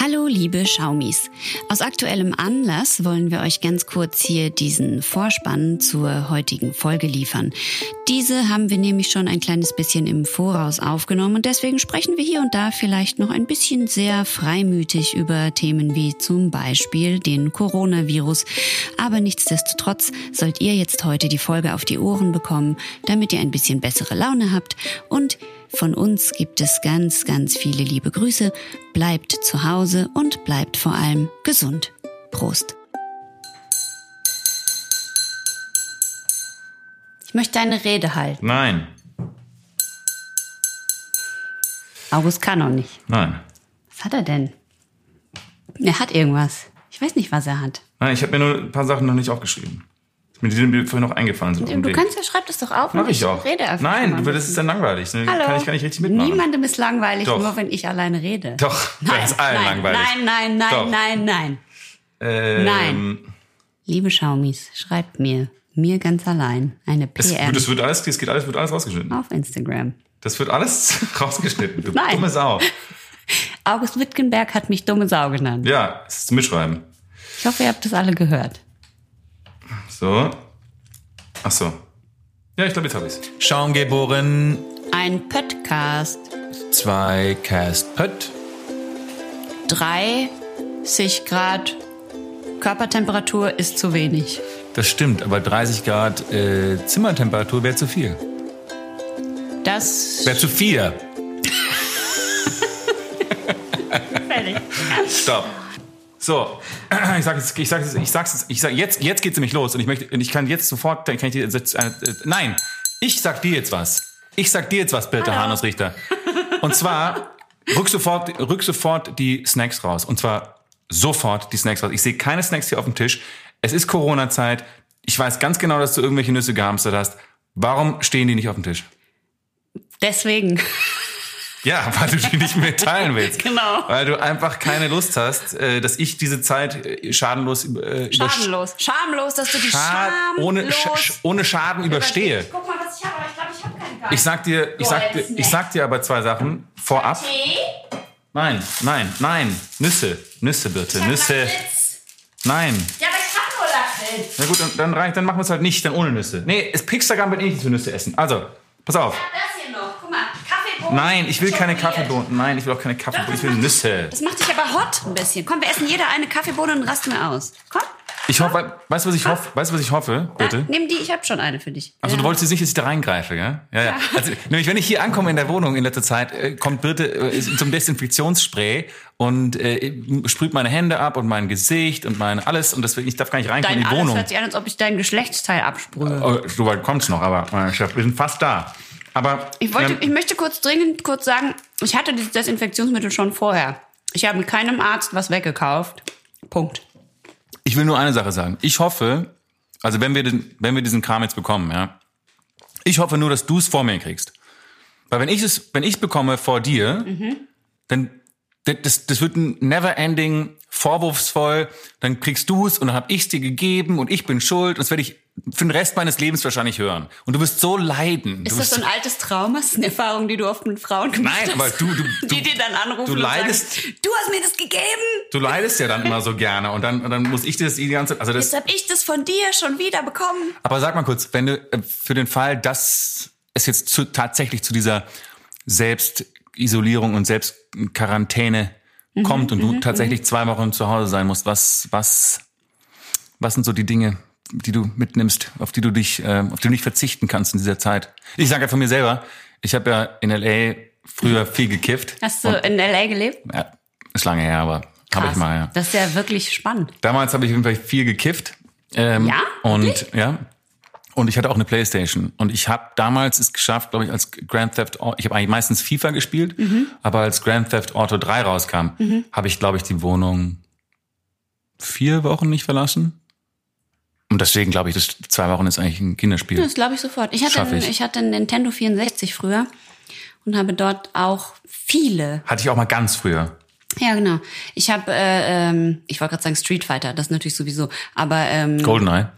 Hallo liebe Schaumis. Aus aktuellem Anlass wollen wir euch ganz kurz hier diesen Vorspann zur heutigen Folge liefern. Diese haben wir nämlich schon ein kleines bisschen im Voraus aufgenommen und deswegen sprechen wir hier und da vielleicht noch ein bisschen sehr freimütig über Themen wie zum Beispiel den Coronavirus. Aber nichtsdestotrotz sollt ihr jetzt heute die Folge auf die Ohren bekommen, damit ihr ein bisschen bessere Laune habt und von uns gibt es ganz, ganz viele liebe Grüße. Bleibt zu Hause und bleibt vor allem gesund. Prost. Ich möchte eine Rede halten. Nein. August kann noch nicht. Nein. Was hat er denn? Er hat irgendwas. Ich weiß nicht, was er hat. Nein, ich habe mir nur ein paar Sachen noch nicht aufgeschrieben. Mir die mir vorhin noch eingefallen sind. Du kannst ja, schreib das doch auf. Mach und ich auch. Rede einfach Nein, das ist dann langweilig. Dann Hallo. kann ich gar nicht richtig mitmachen. Niemandem ist langweilig, Doch. nur wenn ich alleine rede. Doch, das ist allen nein, langweilig. Nein, nein, nein, Doch. nein, nein. Ähm, Nein. Liebe Schaumis, schreibt mir, mir ganz allein, eine Es, PM das wird alles, das geht alles, wird alles rausgeschnitten. auf Instagram. Das wird alles rausgeschnitten. Du Nein. dumme Sau. August Wittgenberg hat mich dumme Sau genannt. Ja, es ist zum Mitschreiben. Ich hoffe, ihr habt das alle gehört. So. Ach so. Ja, ich glaube, jetzt habe ich's. Schaum geboren, Ein Podcast. zwei Cast Pött. 30 Grad Körpertemperatur ist zu wenig. Das stimmt, aber 30 Grad äh, Zimmertemperatur wäre zu viel. Das Wäre zu viel. Stopp. So, ich sag jetzt, ich sag jetzt, ich sag's jetzt, ich sag jetzt, jetzt geht's nämlich los und ich möchte, und ich kann jetzt sofort, dann kann ich dir jetzt, äh, nein, ich sag dir jetzt was. Ich sag dir jetzt was, bitte, Hallo. Hannes Richter. Und zwar rück sofort, rück sofort die Snacks raus. Und zwar sofort die Snacks raus. Ich sehe keine Snacks hier auf dem Tisch. Es ist Corona-Zeit. Ich weiß ganz genau, dass du irgendwelche Nüsse gehamstert hast. Warum stehen die nicht auf dem Tisch? deswegen. Ja, weil du die nicht mitteilen willst. Genau. Weil du einfach keine Lust hast, äh, dass ich diese Zeit äh, schadenlos äh, übersch- Schadenlos. Schamlos, dass du die Schad Scham ohne, Sch ohne Schaden überstehe. Guck mal, was ich habe, aber ich glaube, ich habe keinen Kaffee. Ich sag dir, ich sag dir, ich sag dir aber zwei Sachen vorab. Nein, nein, nein. Nüsse, Nüsse bitte, Nüsse. Nein. Ja, aber ich habe nur Lakritz. Na gut, dann, dann reicht, dann machen wir es halt nicht, dann ohne Nüsse. Nee, es Pixagram wird eh nicht für Nüsse essen. Also, pass auf. Das Nein, ich will keine. Kaffeebohnen. Nein, ich will auch keine Kaffeebohnen. Ich will Nüsse. Das macht dich aber hot ein bisschen. Komm, wir essen jeder eine Kaffeebohne und rasten wir aus. Komm. Ich hoffe, weißt du, was ich hoffe? Weißt du, was ich hoffe? Bitte. Ja, nimm die, ich habe schon eine für dich. Also du wolltest jetzt nicht, dass ich da reingreife, gell? Ja, ja. Also, nämlich wenn ich hier ankomme in der Wohnung in letzter Zeit, äh, kommt Birte äh, zum Desinfektionsspray und äh, sprüht meine Hände ab und mein Gesicht und mein alles und deswegen ich darf gar nicht reinkommen Dein in die alles Wohnung. hört sich an, als ob ich dein Geschlechtsteil absprühe. Oh, so weit kommt's noch, aber Chef, wir sind fast da. Aber Ich, wollte, ähm, ich möchte kurz dringend kurz sagen, ich hatte dieses Desinfektionsmittel schon vorher. Ich habe mit keinem Arzt was weggekauft. Punkt. ich will nur eine Sache sagen. Ich hoffe, also wenn wir den, wenn wir diesen Kram jetzt bekommen, ja, ich hoffe nur, dass du es vor mir kriegst. Weil wenn ich es, wenn ich es bekomme vor dir, dann das, das wird ein never-ending, vorwurfsvoll. Dann kriegst du es und dann habe ich es dir gegeben und ich bin schuld. Und das werde ich für den Rest meines Lebens wahrscheinlich hören. Und du wirst so leiden. Ist das so ein altes Trauma? Ist eine Erfahrung, die du oft mit Frauen gemacht Nein, hast? aber du- du- du- die dir dann anrufen du leidest- sagen, du hast mir das gegeben. du leidest ja dann immer so gerne und dann, und dann muss ich dir das die ganze, also das, Jetzt habe ich das von dir schon wieder bekommen. Aber sag mal kurz, wenn du äh, für den Fall, dass es jetzt zu, tatsächlich zu dieser Selbstisolierung und Selbstquarantäne Mhm, kommt und du tatsächlich zwei Wochen zu Hause sein musst, was, was, was sind so die Dinge, die du mitnimmst, auf die du dich, äh, auf die du nicht verzichten kannst in dieser Zeit? Ich sage ja von mir selber, ich habe ja in LA früher viel gekifft. Hast du in L.A. gelebt? Ja, ist lange her, aber habe ich mal, ja. Das ist ja wirklich spannend. Damals habe ich auf jeden Fall viel gekifft. Ähm, Ja? Und Wirklich? ja. Und ich hatte auch eine Playstation. Und ich habe damals es geschafft, glaube ich, als Grand Theft Auto, ich habe eigentlich meistens FIFA gespielt, Mhm. aber als Grand Theft Auto 3 rauskam, habe ich, glaube ich, die Wohnung vier Wochen nicht verlassen. Und deswegen glaube ich, das zwei Wochen ist eigentlich ein Kinderspiel. Das glaube ich sofort. Ich hatte, ich. ich hatte einen Nintendo 64 früher und habe dort auch viele. Hatte ich auch mal ganz früher. Ja, genau. Ich habe, äh, ähm, ich wollte gerade sagen Street Fighter, das natürlich sowieso, aber ähm, Goldeneye.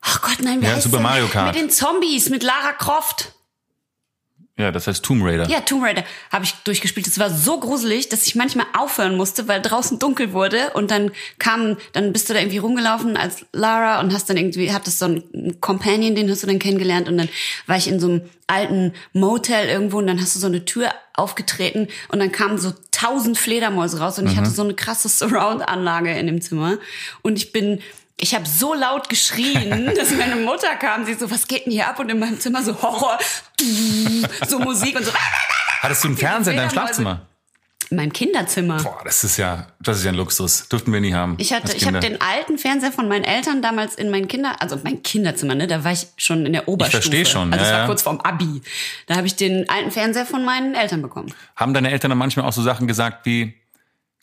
ach Gott, nein, wie Ja, Super? Mario Kart. Mit den Zombies, mit Lara Croft. Ja, das heißt Tomb Raider. Ja, Tomb Raider habe ich durchgespielt. Es war so gruselig, dass ich manchmal aufhören musste, weil draußen dunkel wurde und dann kam, dann bist du da irgendwie rumgelaufen als Lara und hast dann irgendwie, hattest so einen Companion, den hast du dann kennengelernt und dann war ich in so einem alten Motel irgendwo und dann hast du so eine Tür aufgetreten und dann kamen so tausend Fledermäuse raus und ich hatte so eine krasse Surround-Anlage in dem Zimmer und ich bin ich habe so laut geschrien, dass meine Mutter kam. Sie so, was geht denn hier ab? Und in meinem Zimmer so Horror, so Musik und so. Hattest du einen Fernseher in deinem. Schlafzimmer? In meinem Kinderzimmer. Boah, das ist ja, das ist ja ein Luxus. Dürften wir nie haben. Ich hatte, ich habe den alten Fernseher von meinen Eltern damals in mein Kinder, also mein Kinderzimmer, ne, da war ich schon in der Oberstufe. versteh schon, Also ja, es war ja. kurz vorm Abi. Da habe ich den alten Fernseher von meinen Eltern bekommen. Haben deine Eltern dann manchmal auch so Sachen gesagt wie,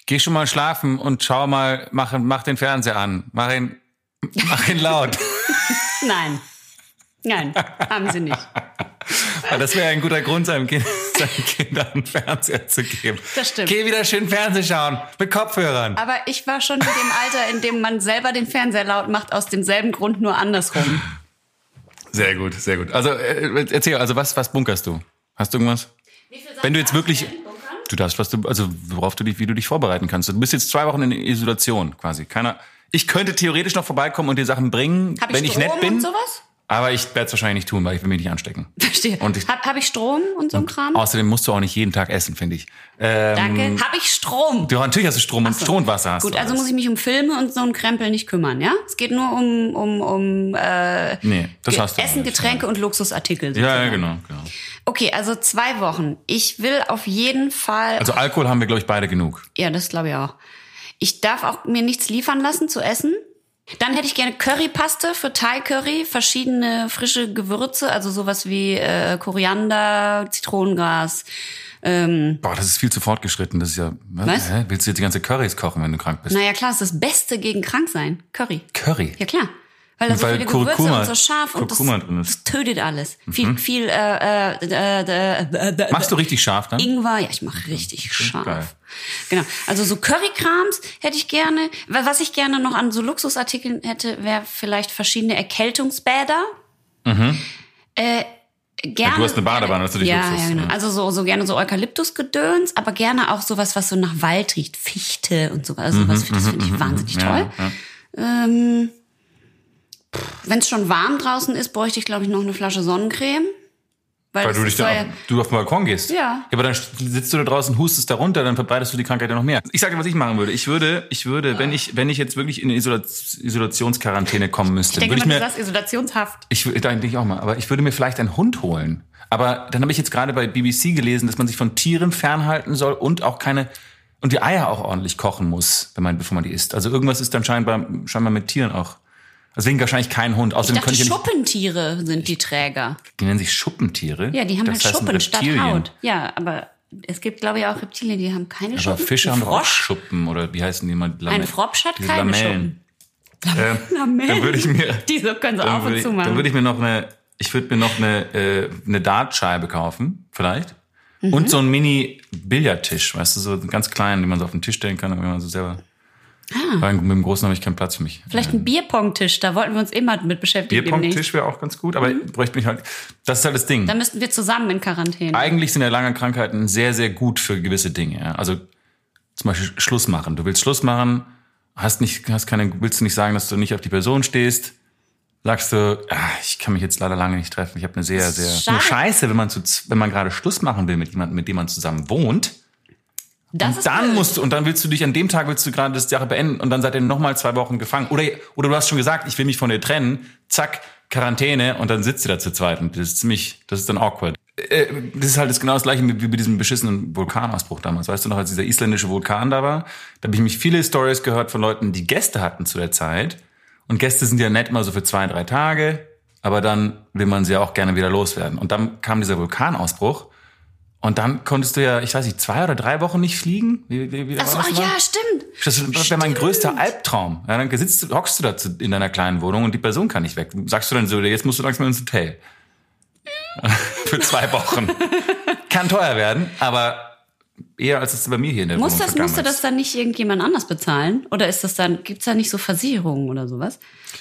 geh schon mal schlafen und schau mal, mach, mach den Fernseher an. Mach ihn, mach ihn laut. Nein. Nein, haben sie nicht. Weil das wäre ein guter Grund, seinem kind, seinen Kindern einen Fernseher zu geben. Das stimmt. Geh wieder schön Fernsehen schauen. Mit Kopfhörern. Aber ich war schon in dem Alter, in dem man selber den Fernseher laut macht, aus demselben Grund, nur andersrum. Sehr gut, sehr gut. Also, äh, erzähl, also was, was bunkerst du? Hast du irgendwas? Wenn du jetzt wirklich, du darfst, was du, also worauf du dich, wie du dich vorbereiten kannst. Du bist jetzt zwei Wochen in Isolation quasi. Keiner, ich könnte theoretisch noch vorbeikommen und dir Sachen bringen, Hab ich wenn ich Strom nett bin. und sowas? Aber ich werde es wahrscheinlich nicht tun, weil ich will mich nicht anstecken. Verstehe. Und ich- Hab, hab ich Strom und so ein Kram? Außerdem musst du auch nicht jeden Tag essen, finde ich. Ähm, Danke. Hab ich Strom? Du, natürlich hast du Strom und Ach so. Strom und Wasser hast Gut, du also alles. muss ich mich um Filme und so einen Krempel nicht kümmern, ja? Es geht nur um, um, um äh, Nee, das Ge- hast du Essen, nicht, Getränke und Luxusartikel. Ja, ja, genau, genau. Okay, also zwei Wochen. Ich will auf jeden Fall. Also Alkohol haben wir, glaube ich, beide genug. ja, das glaube ich auch. Ich darf auch mir nichts liefern lassen zu essen. Dann hätte ich gerne Currypaste für Thai Curry, verschiedene frische Gewürze, also sowas wie äh, Koriander, Zitronengras. Ähm, Boah, das ist viel zu fortgeschritten. Das ist ja. Was? Hä? Willst du jetzt die ganze Currys kochen, wenn du krank bist? naja, klar, ist das Beste gegen Kkranksein. Curry. Curry. Ja klar. Weil da so viele Gewürze Kurkuma- und so scharf und das, Kurkuma drin ist. Mhm. das tötet alles. Viel, viel, äh, äh, äh, Machst du richtig scharf dann? Ingwer, ja, ich mache richtig scharf. geil. Genau. Also so Currykrams hätte ich gerne. Wa- Was ich gerne noch an so Luxusartikeln hätte, wäre vielleicht verschiedene Erkältungsbäder. Äh, gerne. Mhm. du hast eine Badewanne, das ist natürlich ja, Luxus, ja, genau. Also so, so gerne so Eukalyptusgedöns, aber gerne auch sowas, was so nach Wald riecht. Fichte und so. Also sowas, das finde ich wahnsinnig Mhm, Ja, toll. Ähm, Wenn es schon warm draußen ist, bräuchte ich, glaube ich, noch eine Flasche Sonnencreme. Weil, Weil du dich dann ja, auf, du auf den Balkon gehst. Ja. ja. Aber dann sitzt du da draußen, hustest da runter, dann verbreitest du die Krankheit ja noch mehr. Ich sage dir, was ich machen würde. Ich würde, ich würde, wenn ich, wenn ich jetzt wirklich in eine Isola Isolationsquarantäne kommen müsste, ich denke würde ich mir, du sagst Isolationshaft. ich würde, da denke ich auch mal, aber ich würde mir vielleicht einen Hund holen. Aber dann habe ich jetzt gerade bei BBC gelesen, dass man sich von Tieren fernhalten soll und auch keine und die Eier auch ordentlich kochen muss, wenn man, bevor man die isst. Also irgendwas ist dann scheinbar, scheinbar mit Tieren auch. Deswegen wahrscheinlich kein Hund. Ich Außerdem dachte, ich ja nicht, Schuppentiere sind die Träger. die nennen sich Schuppentiere. Ja, die haben Das halt Schuppen statt. Haut. Ja, aber es gibt, glaube ich, auch Reptilien, die haben keine Aber Schuppen. Fische Ein haben auch Schuppen oder wie heißen die mal? Lame- Ein Frosch hat keine Lamellen. Schuppen. Ähm, Lamellen. Dann würde ich mir, Die so können sie dann auf und ich, zu dann machen. würde ich mir noch eine, ich würde mir noch eine, äh, eine Dartscheibe kaufen, vielleicht. Mhm. Und so einen Mini-Billardtisch, weißt du, so einen ganz kleinen, den man so auf den Tisch stellen kann, wenn man so selber. Weil mit dem großen habe ich keinen Platz für mich. Ah. Vielleicht ein Bierpongtisch, da wollten wir uns immer mit beschäftigen. Bierpong-Tisch wäre auch ganz gut, aber Mhm. bräuchte mich halt. Das ist halt das Ding. Da müssten wir zusammen in Quarantäne. Eigentlich sind ja lange Krankheiten sehr, sehr gut für gewisse Dinge. Ja? Also zum Beispiel Schluss machen. Du willst Schluss machen, hast nicht, hast keine, willst du nicht sagen, dass du nicht auf die Person stehst. Sagst du, ah, ich kann mich jetzt leider lange nicht treffen. Ich habe eine sehr, sehr Scheiße, wenn man zu, wenn man gerade Schluss machen will mit jemandem, mit dem man zusammen wohnt. Das Und dann musst du und dann willst du dich an dem Tag willst du gerade das Sache beenden und dann seid ihr noch mal zwei Wochen gefangen. Oder oder du hast schon gesagt, ich will mich von dir trennen. Zack, Quarantäne und dann sitzt ihr da zu zweit und das ist ziemlich, das ist dann awkward. Äh, Das ist halt das genau das gleiche wie bei diesem beschissenen Vulkanausbruch damals. Weißt du noch, als dieser isländische Vulkan da war? Da habe ich mich viele Stories gehört von Leuten, die Gäste hatten zu der Zeit. Und Gäste sind ja nett mal so für zwei, drei Tage, aber dann will man sie ja auch gerne wieder loswerden. Und dann kam dieser Vulkanausbruch und dann konntest du ja, ich weiß nicht, zwei oder drei Wochen nicht fliegen. Wie, wie, wie Ach so, war das ah, mal? ja, stimmt. Das wäre mein größter Albtraum. Ja, dann sitzt du, hockst du da in deiner kleinen Wohnung und die Person kann nicht weg. Sagst du dann so, jetzt musst du langsam ins Hotel. Für zwei Wochen. kann teuer werden, aber eher als es bei mir hier in der Muss Wohnung das, musste ist. das dann nicht irgendjemand anders bezahlen? Oder ist das dann, gibt's da nicht so Versicherungen oder sowas?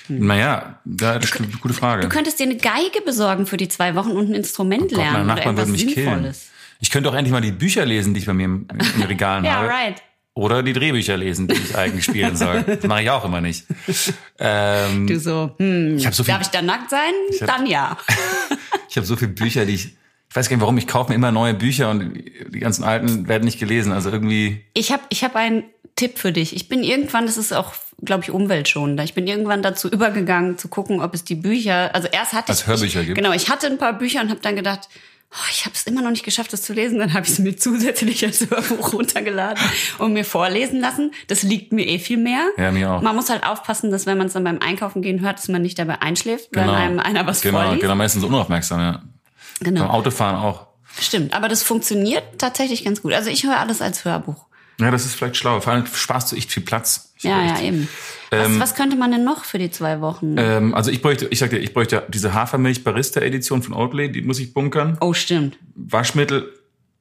Naja, da, das ist eine gute Frage. Du könntest dir eine Geige besorgen für die zwei Wochen und ein Instrument Oh Gott, lernen oder Nachbarn würden irgendwas mich killen. Ich könnte auch endlich mal die Bücher lesen, die ich bei mir im, im Regalen Ja, habe. right. Oder die Drehbücher lesen, die ich eigentlich spielen soll. Das mache ich auch immer nicht. Ähm, Du so, hm, ich so viel, darf ich da nackt sein? hab- dann ja. ich habe so viele Bücher, die ich, ich weiß gar nicht warum, ich kaufe mir immer neue Bücher und die ganzen alten werden nicht gelesen. Also irgendwie, Ich habe ich hab einen Tipp für dich. Ich bin irgendwann, das ist auch, glaube ich, umweltschonender. Ich bin irgendwann dazu übergegangen zu gucken, ob es die Bücher, also erst hatte Als ich Hörbücher ich, gibt? Genau, ich hatte ein paar Bücher und habe dann gedacht, oh, ich habe es immer noch nicht geschafft, das zu lesen. Dann habe ich es mir zusätzlich als Hörbuch runtergeladen und mir vorlesen lassen. Das liegt mir eh viel mehr. Ja, mir auch. Man muss halt aufpassen, dass wenn man es dann beim Einkaufen gehen hört, dass man nicht dabei einschläft, wenn einem einer was genau, vorliest. genau, meistens unaufmerksam, ja. Beim Genau. Autofahren auch. Stimmt, aber das funktioniert tatsächlich ganz gut. Also ich höre alles als Hörbuch. Ja, das ist vielleicht schlau. Vor allem sparst du echt viel Platz. Ich Ja, ja, eben. Was, was könnte man denn noch für die zwei Wochen? Ähm, also ich bräuchte, ich sagte, ich bräuchte diese Hafermilch Barista Edition von Oatly, die muss ich bunkern. oh, stimmt. Waschmittel,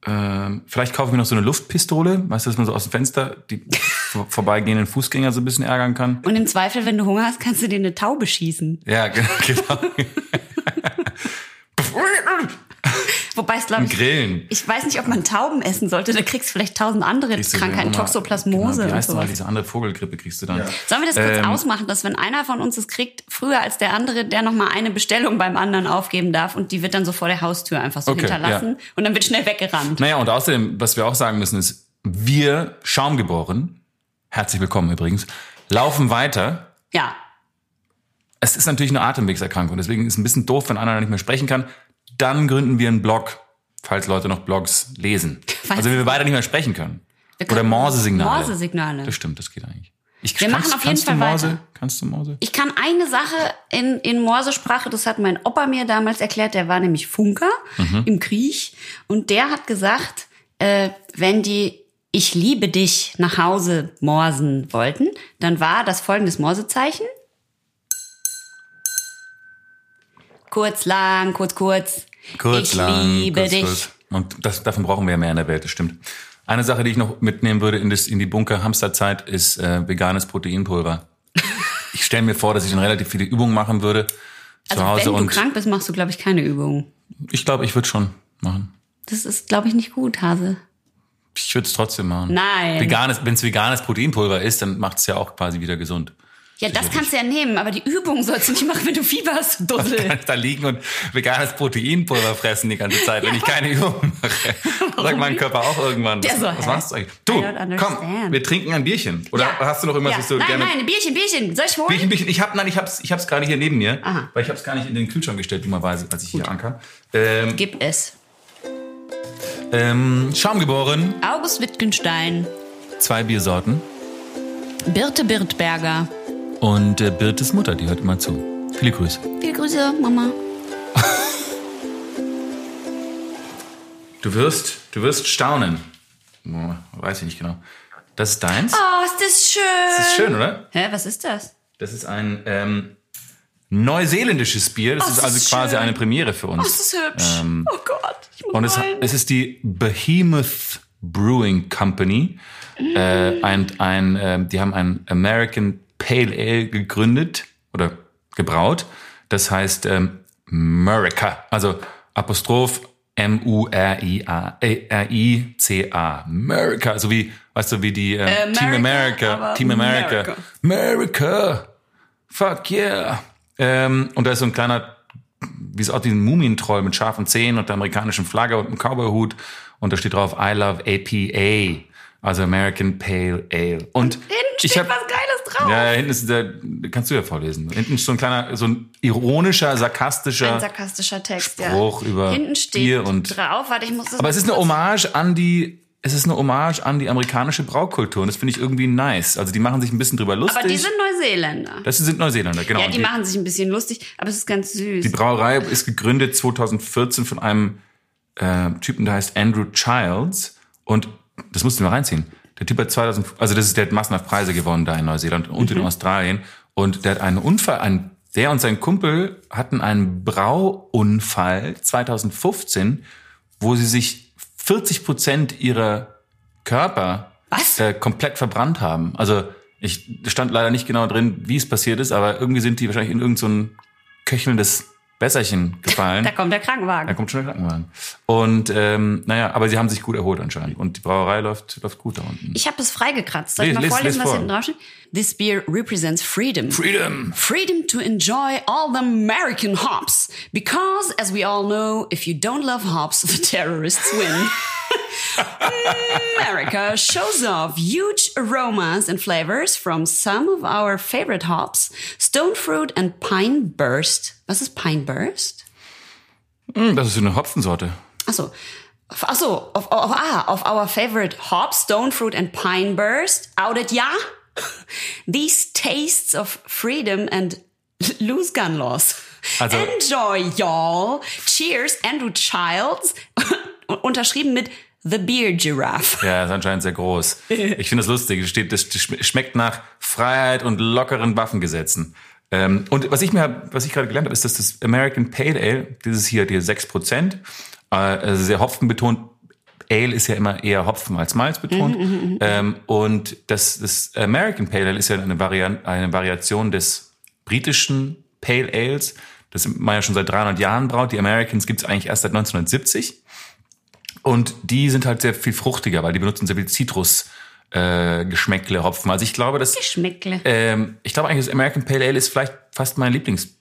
ähm, vielleicht kaufe ich mir noch so eine Luftpistole, weißt du, dass man so aus dem Fenster die vor- vorbeigehenden Fußgänger so ein bisschen ärgern kann. Und im Zweifel, wenn du Hunger hast, kannst du dir eine Taube schießen. Ja, ge- genau. Wobei es, glaube ich, Grillen. ich weiß nicht, ob man Tauben essen sollte. Da kriegst du vielleicht tausend andere Kriegst du Krankheiten, immer- Toxoplasmose Genau, wie und heißt diese andere Vogelgrippe kriegst du dann. Sollen wir das kurz Ähm, ausmachen, dass wenn einer von uns es kriegt, früher als der andere, der nochmal eine Bestellung beim anderen aufgeben darf und die wird dann so vor der Haustür einfach so Okay, hinterlassen und dann wird schnell weggerannt. Naja, und außerdem, was wir auch sagen müssen, ist, wir, Schaumgeboren, herzlich willkommen übrigens, laufen weiter. Ja, Es ist natürlich eine Atemwegserkrankung, deswegen ist es ein bisschen doof, wenn einer nicht mehr sprechen kann. Dann gründen wir einen Blog, falls Leute noch Blogs lesen. Weiß also wenn wir beide nicht mehr sprechen können. Oder können Morsesignale. Morsesignale. Das stimmt, das geht eigentlich. Ich, Wir kannst, machen auf jeden Fall Morse? weiter. Kannst du Morse? Ich kann eine Sache in, in Morsesprache, das hat mein Opa mir damals erklärt, der war nämlich Funker Mhm. im Krieg und der hat gesagt, äh, wenn die Ich liebe dich nach Hause morsen wollten, dann war das folgendes Morsezeichen. Kurz, lang, kurz, kurz. Kurz, ich lang, liebe kurz, dich. kurz. Und das, davon brauchen wir ja mehr in der Welt, das stimmt. Eine Sache, die ich noch mitnehmen würde in, das, in die Bunker-Hamsterzeit, ist äh, veganes Proteinpulver. ich stelle mir vor, dass ich dann relativ viele Übungen machen würde zu Also Hause wenn du krank bist, machst du, glaube ich, keine Übungen. ich glaube, ich würde schon machen. Das ist, glaube ich, nicht gut, Hase. Ich würde es trotzdem machen. Nein. Veganes, wenn es veganes Proteinpulver ist, dann macht es ja auch quasi wieder gesund. Ja, das kannst du ja nehmen, aber die Übung sollst du nicht machen, wenn du Fieber hast, du Dussel. ich da liegen und veganes Proteinpulver fressen die ganze Zeit, wenn ich keine Übung mache? Sagt mein? Körper auch irgendwann. Der was, so, was hä? machst du eigentlich? Du, komm, wir trinken ein Bierchen. Oder Ja. hast du noch irgendwas, ja. was du nein, gerne... Nein, Bierchen, Bierchen. Soll ich holen? Bierchen, Bierchen. Ich habe, nein, ich hab's, ich hab's gerade hier neben mir, Aha. weil ich hab's gar nicht in den Kühlschrank gestellt, dummerweise, als ich hier ankam. Ähm, Gib es. ähm, Schaumgeboren, August Wittgenstein, zwei Biersorten Birte Birtberger. Und äh, Birtes Mutter, die hört immer zu. Viele Grüße. Viele Grüße, Mama. Du wirst, du wirst staunen. Oh, weiß ich nicht genau. Das ist deins. Oh, ist das schön. Das ist schön, oder? Hä, was ist das? Das ist ein ähm, neuseeländisches Bier. Das Oh, ist das also ist quasi schön. eine Premiere für uns. Oh, ist das hübsch. oh Gott, ich muss Und es, es ist die Behemoth Brewing Company. Äh, ein, ein, äh, die haben ein American Pale Ale gegründet oder gebraut. Das heißt ähm, Murica. Also Apostroph äh. Murica. So wie, weißt du, wie die äh, Team America, America. aber Team America. America. America. Fuck yeah. Ähm, und da ist so ein kleiner wie es auch diesen Mumientroll mit scharfen Zähnen und der amerikanischen Flagge und einem Cowboyhut und da steht drauf I love APA, also American Pale Ale. Und Hinten steht hab- was Geiles drauf. Ja, ja, hinten ist der, kannst du ja vorlesen. Hinten ist so ein kleiner, so ein ironischer, sarkastischer Ein sarkastischer Text, Spruch ja. über Hinten steht Bier und- drauf. Warte, ich muss das aber es ist eine Hommage an die, es ist eine Hommage an die amerikanische Braukultur und das finde ich irgendwie nice. Also die machen sich ein bisschen drüber lustig. Aber die sind Neuseeländer. das sind Neuseeländer, genau. Ja, Und die machen sich ein bisschen lustig, aber es ist ganz süß. Die Brauerei ist gegründet 2014 von einem äh, Typen, der heißt Andrew Childs. Und das musst du mal reinziehen. Der Typ hat 2000, also das ist, der hat massenhaft Preise gewonnen da in Neuseeland und in Australien. Und der hat einen Unfall, ein, der und sein Kumpel hatten einen Brauunfall 2015, wo sie sich 40 Prozent ihrer Körper? Äh, komplett verbrannt haben. Also ich stand leider nicht genau drin, wie es passiert ist, aber irgendwie sind die wahrscheinlich in irgendein so köchelndes Wässerchen gefallen. Da kommt der Krankenwagen. Da kommt schon der Krankenwagen. Und ähm, naja, aber sie haben sich gut erholt anscheinend. Und die Brauerei läuft, läuft gut da unten. Ich habe es freigekratzt. Soll ich mal vorlesen, was vor. hinten drauf steht? This beer represents freedom. Freedom! Freedom to enjoy all the American hops. Because, as we all know, if you don't love hops, the terrorists win. America shows off huge aromas and flavors from some of our favorite hops, stone fruit and pine burst. Was ist pine burst? Hm, das ist eine Hopfensorte. Achso. Achso, of, of, ah, of our favorite hops, stone fruit and pine burst. Outed ya? These tastes of freedom and loose gun laws. Also- Enjoy, y'all. Cheers, Andrew Childs. Unterschrieben mit The Beer Giraffe. Ja, ist anscheinend sehr groß. Ich finde das lustig. Es steht, das schm- schmeckt nach Freiheit und lockeren Waffengesetzen. Ähm, und was ich mir, was ich gerade gelernt habe, ist, dass das American Pale Ale, dieses hier, die 6%, äh, also sehr hopfenbetont. Ale ist ja immer eher Hopfen als Malz betont. ähm, und das, das American Pale Ale ist ja eine, Varian eine Variation des britischen Pale Ales, das man ja schon seit 300 Jahren braut. Die Americans gibt's eigentlich erst seit 1970. Und die sind halt sehr viel fruchtiger, weil die benutzen sehr viel Zitrus. Äh, Geschmäckle, Hopfen. Also ich glaube, das, Geschmäckle. ähm, ich glaube eigentlich, das American Pale Ale ist vielleicht fast mein Lieblings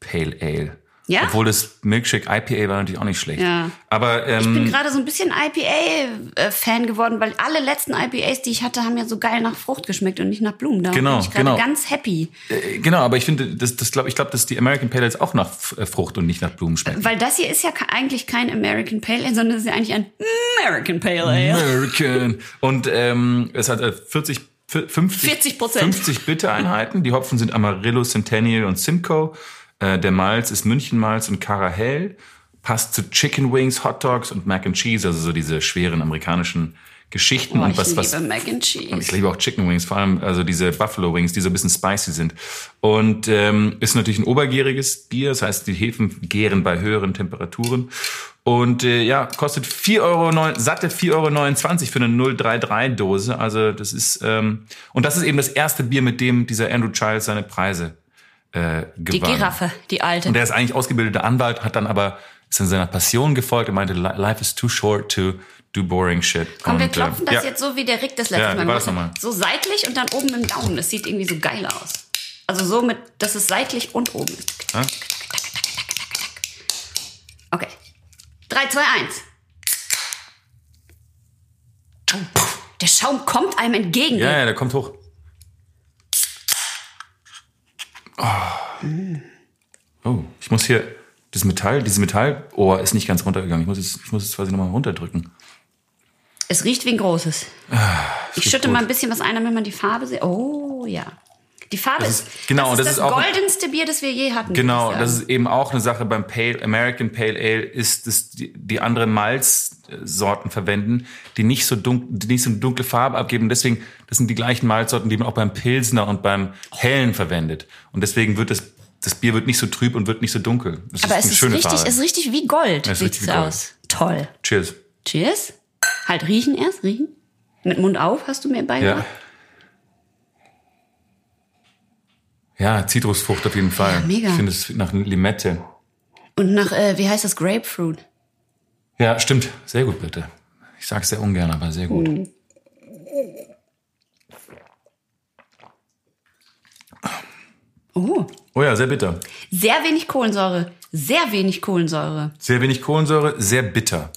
Pale Ale. Ja? Obwohl das Milkshake IPA war natürlich auch nicht schlecht. Ja. Aber Ich ähm, bin gerade so ein bisschen IPA-Fan geworden, weil alle letzten IPAs, die ich hatte, haben ja so geil nach Frucht geschmeckt und nicht nach Blumen. Da Genau, bin ich gerade genau. ganz happy. äh, genau, aber ich finde, das, das glaub, ich glaube, dass die American Pale Ales auch nach äh, Frucht und nicht nach Blumen schmecken. Weil das hier ist ja eigentlich kein American Pale Ale, sondern es ist ja eigentlich ein American Pale Ale. American. Und ähm, es hat äh, 40, 50, 40%. 50 Bittereinheiten. Die Hopfen sind Amarillo, Centennial und Simcoe. Äh, der Malz ist Münchenmalz und Carahell. Passt zu Chicken Wings, Hot Dogs und Mac and Cheese, also so diese schweren amerikanischen Geschichten. Oh, und ich was, liebe was, Mac and Cheese. ich liebe auch Chicken Wings, vor allem also diese Buffalo Wings, die so ein bisschen spicy sind. Und ähm, ist natürlich ein obergäriges Bier, das heißt, die Hefen gären bei höheren Temperaturen. Und äh, ja, kostet 4 Euro, neun- satte 4,29 Euro für eine 033-Dose. Also das ist, ähm, und das ist eben das erste Bier, mit dem dieser Andrew Childs seine Preise äh, gewann. Die Giraffe, die alte. Und der ist eigentlich ausgebildeter Anwalt, hat dann aber, ist in seiner Passion gefolgt und meinte, "Li- life is too short to do boring shit. Komm, wir und, klopfen äh, das ja. jetzt so, wie der Rick das letzte Ja, Mal gemacht hat. So seitlich und dann oben im Daumen. Das sieht irgendwie so geil aus. Also so mit, dass es seitlich und oben ist. Ja? Okay. 3, 2, 1. Oh, der Schaum kommt einem entgegen. Ja, ja, der kommt hoch. Oh. oh, ich muss hier das Metall, dieses Metallohr ist nicht ganz runtergegangen. Ich muss es, ich muss es quasi nochmal runterdrücken. Es riecht wie ein großes. ich riecht schütte gut. mal ein bisschen was ein, damit man die Farbe sieht. Oh, ja. Die Farbe Das ist, ist- genau, das, das ist ist das auch- goldenste Bier, das wir je hatten. Genau, das ist eben auch eine Sache beim Pale, American Pale Ale, ist, dass die, die andere Malzsorten verwenden, die nicht so dunkel, die nicht so eine dunkle Farbe abgeben. Deswegen, das sind die gleichen Malzsorten, die man auch beim Pilsner und beim Hellen verwendet. Und deswegen wird das, das Bier wird nicht so trüb und wird nicht so dunkel. Das Aber ist es ist richtig, Farbe. es ist richtig wie Gold. Es ist richtig wie Gold. aus. Toll. Cheers. Cheers. Halt riechen erst, riechen. Mit Mund auf hast du mir beigebracht. Ja. Ja, Zitrusfrucht auf jeden Fall. Ja, mega. Ich finde es nach Limette. Und nach, äh, wie heißt das, Grapefruit? Ja, stimmt. Sehr gut, bitte. Ich sag's sehr ungern, aber sehr gut. Mhm. Oh, Oh ja, sehr bitter. sehr wenig Kohlensäure. Sehr wenig Kohlensäure. Sehr wenig Kohlensäure, sehr bitter.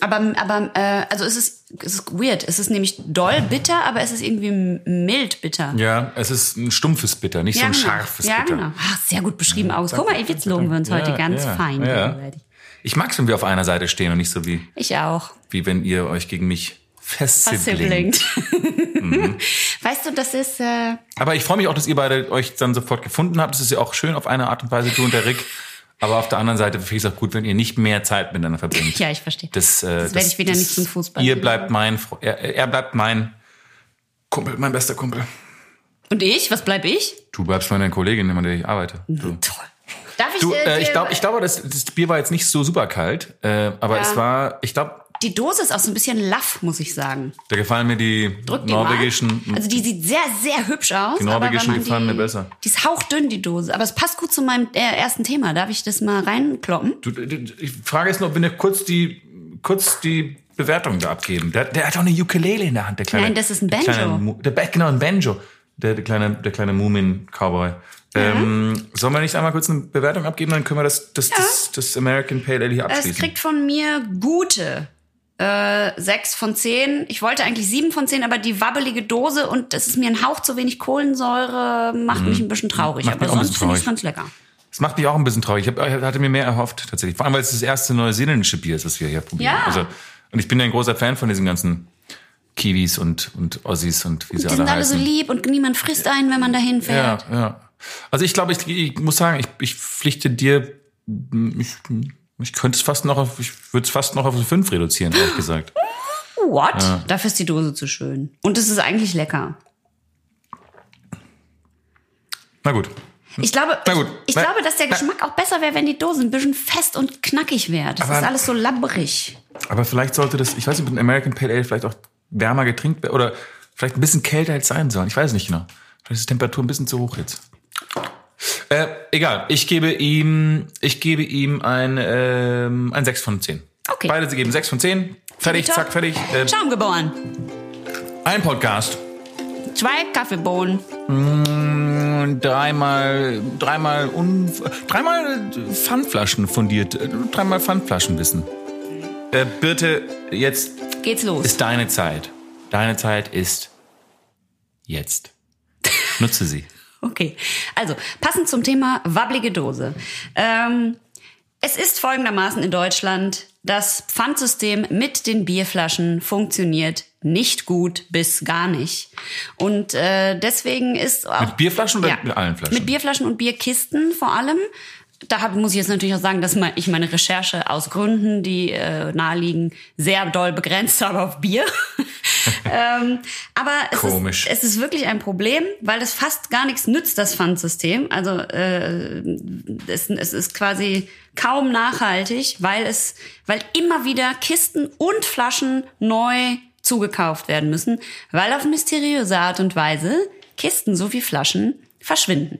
Aber, aber äh, also es ist, es ist weird. Es ist nämlich doll bitter, aber es ist irgendwie mild bitter. Ja, es ist ein stumpfes Bitter, nicht so ein genau. scharfes ja, Bitter. genau. Ach, sehr gut beschrieben aus. Guck mal, jetzt loben wir uns heute Ja, ganz ja, fein ja. gegenseitig. Ich mag's, wenn wir auf einer Seite stehen und nicht so wie, Ich auch. wie wenn ihr euch gegen mich. Versiblingt. Mhm. Weißt du, das ist, äh, Aber ich freue mich auch, dass ihr beide euch dann sofort gefunden habt. Das ist ja auch schön auf eine Art und Weise, du und der Rick. Aber auf der anderen Seite finde ich es auch gut, wenn ihr nicht mehr Zeit miteinander verbringt. ja, ich verstehe. Das, äh, Das werde ich wieder nicht zum Fußball Ihr bleibt mein, er, er bleibt mein Kumpel, mein bester Kumpel. Und ich? Was bleib ich? Du bleibst meine Kollegin, mit der ich arbeite. Du. Toll. Darf ich, Du, äh, äh, ich glaube, ich glaube, das, das Bier war jetzt nicht so super kalt, äh, aber Ja. es war, ich glaube, Die Dose ist auch so ein bisschen laff, muss ich sagen. Da gefallen mir die Drück die norwegischen. Mal. Also die sieht sehr, sehr hübsch aus. Die norwegischen wenn gefallen die, mir besser. Die ist hauchdünn, die Dose. Aber es passt gut zu meinem äh, ersten Thema. Darf ich das mal reinkloppen? Du, du, ich frage jetzt nur, ob wir kurz die, kurz die Bewertung da abgeben. Der, der hat auch eine Ukulele in der Hand, der kleine. Nein, das ist ein der Banjo. Kleine, der, genau, ein Banjo. Der, der kleine, der kleine Moomin-Cowboy. Ähm, sollen wir nicht einmal kurz eine Bewertung abgeben, dann können wir das, das, das, das American Pale Ale hier Es abschließen. kriegt von mir gute äh, sechs von zehn. Ich wollte eigentlich sieben von zehn, aber die wabbelige Dose und das ist mir ein Hauch zu wenig Kohlensäure, macht mich ein bisschen traurig. Macht aber sonst finde ich traurig. ganz lecker. Das macht mich auch ein bisschen traurig. Ich hab, ich hatte mir mehr erhofft, tatsächlich. Vor allem, weil es das erste neuseeländische Bier ist, was wir hier probieren. Ja. Also, und ich bin ja ein großer Fan von diesen ganzen Kiwis und, und Aussies und wie sie Die alle sind alle so lieb und niemand frisst einen, wenn man dahin Ja, fährt. ja. Also ich glaube, ich, ich muss sagen, ich, ich pflichte dir, ich, ich könnte es fast noch auf, ich würde es fast noch auf eine 5 reduzieren, ehrlich gesagt. What? Dafür ist die Dose zu schön. Und es ist eigentlich lecker. Na gut. Ich glaube, Na gut. ich, ich Na- glaube, dass der na- Geschmack auch besser wäre, wenn die Dose ein bisschen fest und knackig wäre. Das Aber- ist alles so labbrig. Aber vielleicht sollte das, ich weiß nicht, mit einem American Pale Ale vielleicht auch wärmer getrinkt werden oder vielleicht ein bisschen kälter als sein sollen. Ich weiß nicht genau. Vielleicht ist die Temperatur ein bisschen zu hoch jetzt. Äh, egal. Ich gebe ihm, ich gebe ihm ein, ähm, ein 6 von 10. Okay. Beide sie geben 6 von 10. Fertig, zack, fertig. Äh, Schaum geboren. ein Podcast. Zwei Kaffeebohnen. Und dreimal, dreimal, un, dreimal Pfandflaschen fundiert, dreimal Pfandflaschenwissen. Äh, Birte, jetzt Geht's los. ist deine Zeit. Deine Zeit ist jetzt. Nutze sie. Okay, also passend zum Thema wabblige Dose. Ähm, es ist folgendermaßen in Deutschland, das Pfandsystem mit den Bierflaschen funktioniert nicht gut bis gar nicht. Und äh, deswegen ist auch... Mit Bierflaschen oder mit allen Flaschen? Mit Bierflaschen und Bierkisten vor allem. Da muss ich jetzt natürlich auch sagen, dass ich meine Recherche aus Gründen, die äh, naheliegen, sehr doll begrenzt habe auf Bier. Ähm, aber es Komisch. Ist, es ist wirklich ein Problem, weil es fast gar nichts nützt, das Pfandsystem. Also äh, es, es ist quasi kaum nachhaltig, weil es, weil immer wieder Kisten und Flaschen neu zugekauft werden müssen, weil auf mysteriöse Art und Weise Kisten sowie Flaschen verschwinden.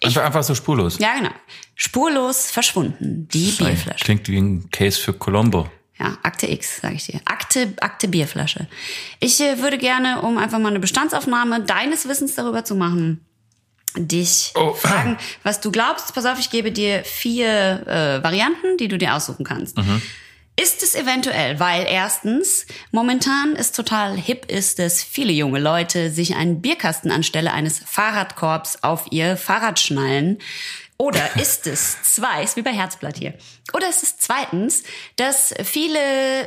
Ich, Einfach, einfach so spurlos. ja, genau. Spurlos verschwunden. Die Bierflasche. Klingt wie ein Case für Colombo. Ja, Akte X, sage ich dir. Akte, Akte Bierflasche. Ich äh, würde gerne, um einfach mal eine Bestandsaufnahme deines Wissens darüber zu machen, dich Oh. fragen, was du glaubst. Pass auf, ich gebe dir vier äh, Varianten, die du dir aussuchen kannst. Ist es eventuell, weil erstens momentan es total hip ist, dass viele junge Leute sich einen Bierkasten anstelle eines Fahrradkorbs auf ihr Fahrrad schnallen? Oder ist es zwei, ist wie bei Herzblatt hier. Oder ist es zweitens, dass viele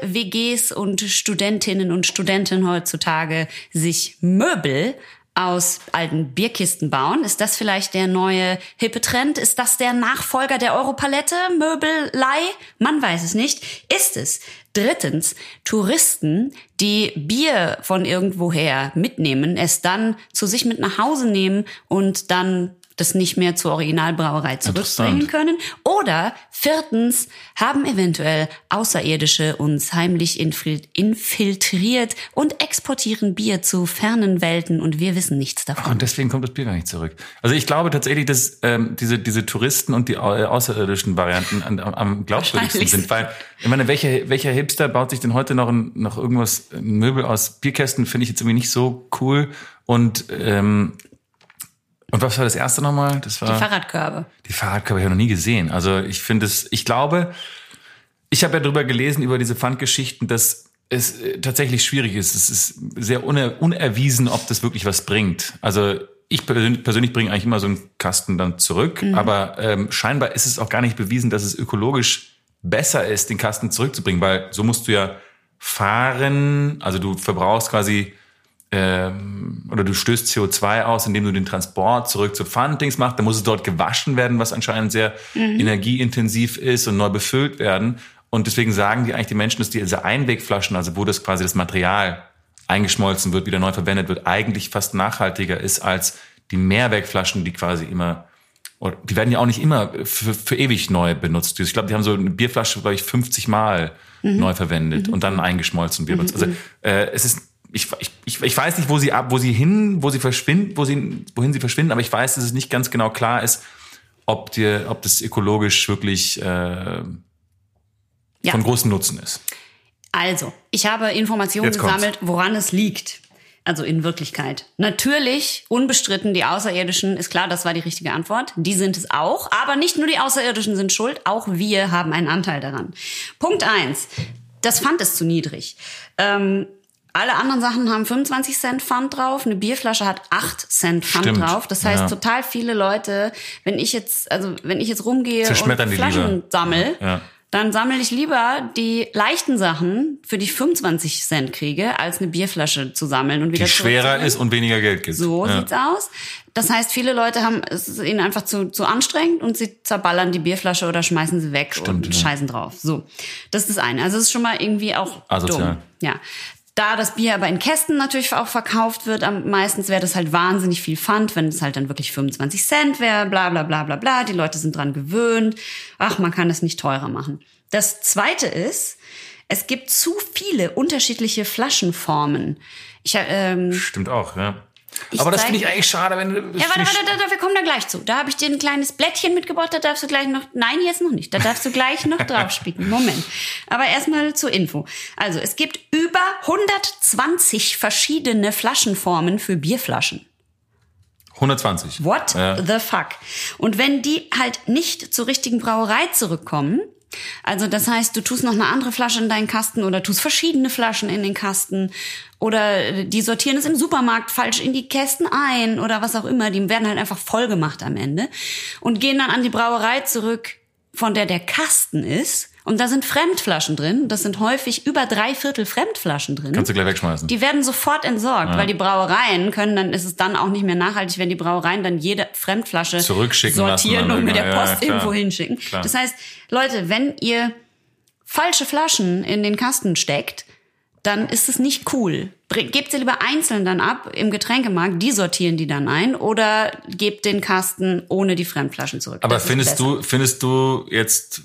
WGs und Studentinnen und Studenten heutzutage sich Möbel aus alten Bierkisten bauen? Ist das vielleicht der neue hippe Trend? Ist das der Nachfolger der Europalette? Möbelei? Man weiß es nicht. Ist es? Drittens, Touristen, die Bier von irgendwoher mitnehmen, es dann zu sich mit nach Hause nehmen und dann das nicht mehr zur Originalbrauerei zurückbringen können. Oder viertens haben eventuell Außerirdische uns heimlich infil- infiltriert und exportieren Bier zu fernen Welten und wir wissen nichts davon. Und deswegen kommt das Bier gar nicht zurück. Also ich glaube tatsächlich, dass ähm, diese, diese Touristen und die au- außerirdischen Varianten an, am, am glaubwürdigsten sind. Weil, ich meine, welcher, welcher Hipster baut sich denn heute noch, ein, noch irgendwas, ein Möbel aus Bierkästen, finde ich jetzt irgendwie nicht so cool. Und, ähm, und was war das erste nochmal? Das war Die Fahrradkörbe. die Fahrradkörper habe ich noch nie gesehen. Also ich finde es, ich glaube, ich habe ja darüber gelesen, über diese Pfandgeschichten, dass es äh, tatsächlich schwierig ist. Es ist sehr uner, unerwiesen, ob das wirklich was bringt. Also ich persönlich, persönlich bringe eigentlich immer so einen Kasten dann zurück, aber ähm, scheinbar ist es auch gar nicht bewiesen, dass es ökologisch besser ist, den Kasten zurückzubringen, weil so musst du ja fahren, also du verbrauchst quasi ähm, oder du stößt CO2 aus, indem du den Transport zurück zur Pfanddings machst. Dann muss es dort gewaschen werden, was anscheinend sehr energieintensiv ist und neu befüllt werden. Und deswegen sagen die eigentlich die Menschen, dass diese Einwegflaschen, also wo das quasi das Material eingeschmolzen wird, wieder neu verwendet wird, eigentlich fast nachhaltiger ist als die Mehrwegflaschen, die quasi immer die werden ja auch nicht immer für, für ewig neu benutzt. Ich glaube, die haben so eine Bierflasche, glaube ich, 50 Mal mhm. neu verwendet mhm. und dann eingeschmolzen Bier. Mhm. Also äh, es ist ich, ich, ich weiß nicht, wo sie ab, wo sie hin, wo sie verschwinden, wo sie, wohin sie verschwinden, aber ich weiß, dass es nicht ganz genau klar ist, ob dir, ob das ökologisch wirklich äh, ja. von großem Nutzen ist. Also, ich habe Informationen gesammelt, woran es liegt. Also in Wirklichkeit. Natürlich, unbestritten, die Außerirdischen, ist klar, das war die richtige Antwort. Die sind es auch. Aber nicht nur die Außerirdischen sind schuld, auch wir haben einen Anteil daran. Punkt eins: Das Pfand ist zu niedrig. Ähm, alle anderen Sachen haben 25 Cent Pfand drauf. Eine Bierflasche hat 8 Cent Pfand Stimmt. drauf. Das heißt, ja. total viele Leute, wenn ich jetzt, also wenn ich jetzt rumgehe und Flaschen sammel, ja dann sammle ich lieber die leichten Sachen, für die ich 25 Cent kriege, als eine Bierflasche zu sammeln und wieder Die schwerer ist und weniger Geld gibt. So ja. sieht's aus. Das heißt, viele Leute haben es ist ihnen einfach zu, zu anstrengend und sie zerballern die Bierflasche oder schmeißen sie weg Stimmt, und ja. scheißen drauf. So, das ist das eine. Also es ist schon mal irgendwie auch Asozial. dumm. Ja. Da das Bier aber in Kästen natürlich auch verkauft wird, meistens wäre das halt wahnsinnig viel Pfand, wenn es halt dann wirklich 25 Cent wäre, bla bla bla bla bla. Die Leute sind dran gewöhnt. Ach, man kann das nicht teurer machen. Das zweite ist, es gibt zu viele unterschiedliche Flaschenformen. Ich, ähm, Stimmt auch, ja. Ich aber das finde ich eigentlich schade, wenn du. Ja, warte, warte, warte, wir kommen da gleich zu. Da habe ich dir ein kleines Blättchen mitgebracht, da darfst du gleich noch. Nein, jetzt noch nicht. Da darfst du gleich noch draufspielen. Moment. Aber erstmal zur Info. Also, es gibt über 120 verschiedene Flaschenformen für Bierflaschen. 120. What ja. the fuck? Und wenn die halt nicht zur richtigen Brauerei zurückkommen, also das heißt, du tust noch eine andere Flasche in deinen Kasten oder tust verschiedene Flaschen in den Kasten oder die sortieren es im Supermarkt falsch in die Kästen ein oder was auch immer. Die werden halt einfach voll gemacht am Ende und gehen dann an die Brauerei zurück, von der der Kasten ist und da sind Fremdflaschen drin. Das sind häufig über drei Viertel Fremdflaschen drin. Kannst du gleich wegschmeißen. Die werden sofort entsorgt, ja. weil die Brauereien können, dann ist es dann auch nicht mehr nachhaltig, wenn die Brauereien dann jede Fremdflasche sortieren und mit der Post ja, irgendwo hinschicken. Klar. Das heißt, Leute, wenn ihr falsche Flaschen in den Kasten steckt, dann ist es nicht cool. Gebt sie lieber einzeln dann ab im Getränkemarkt, die sortieren die dann ein oder gebt den Kasten ohne die Fremdflaschen zurück. Aber das findest du, findest du jetzt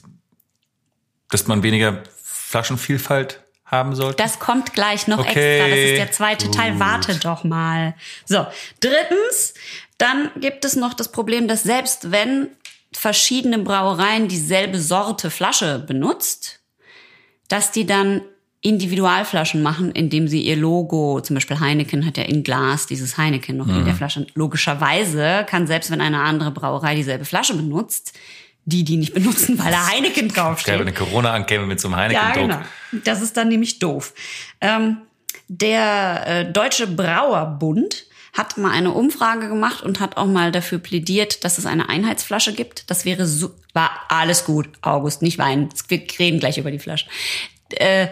dass man weniger Flaschenvielfalt haben sollte? Das kommt gleich noch okay. extra. Das ist der zweite Gut. Teil. Warte doch mal. So, drittens, dann gibt es noch das Problem, dass selbst wenn verschiedene Brauereien dieselbe Sorte Flasche benutzt, dass die dann Individualflaschen machen, indem sie ihr Logo, zum Beispiel Heineken hat ja in Glas dieses Heineken noch mhm. in der Flasche. Logischerweise kann selbst wenn eine andere Brauerei dieselbe Flasche benutzt, die, die nicht benutzen, weil da Heineken draufsteht. Wenn eine Corona ankäme mit so einem Heineken-Druck. Ja, genau. Das ist dann nämlich doof. Ähm, der äh, Deutsche Brauerbund hat mal eine Umfrage gemacht und hat auch mal dafür plädiert, dass es eine Einheitsflasche gibt. Das wäre so, war alles gut, August, nicht weinen. Wir reden gleich über die Flasche. Äh,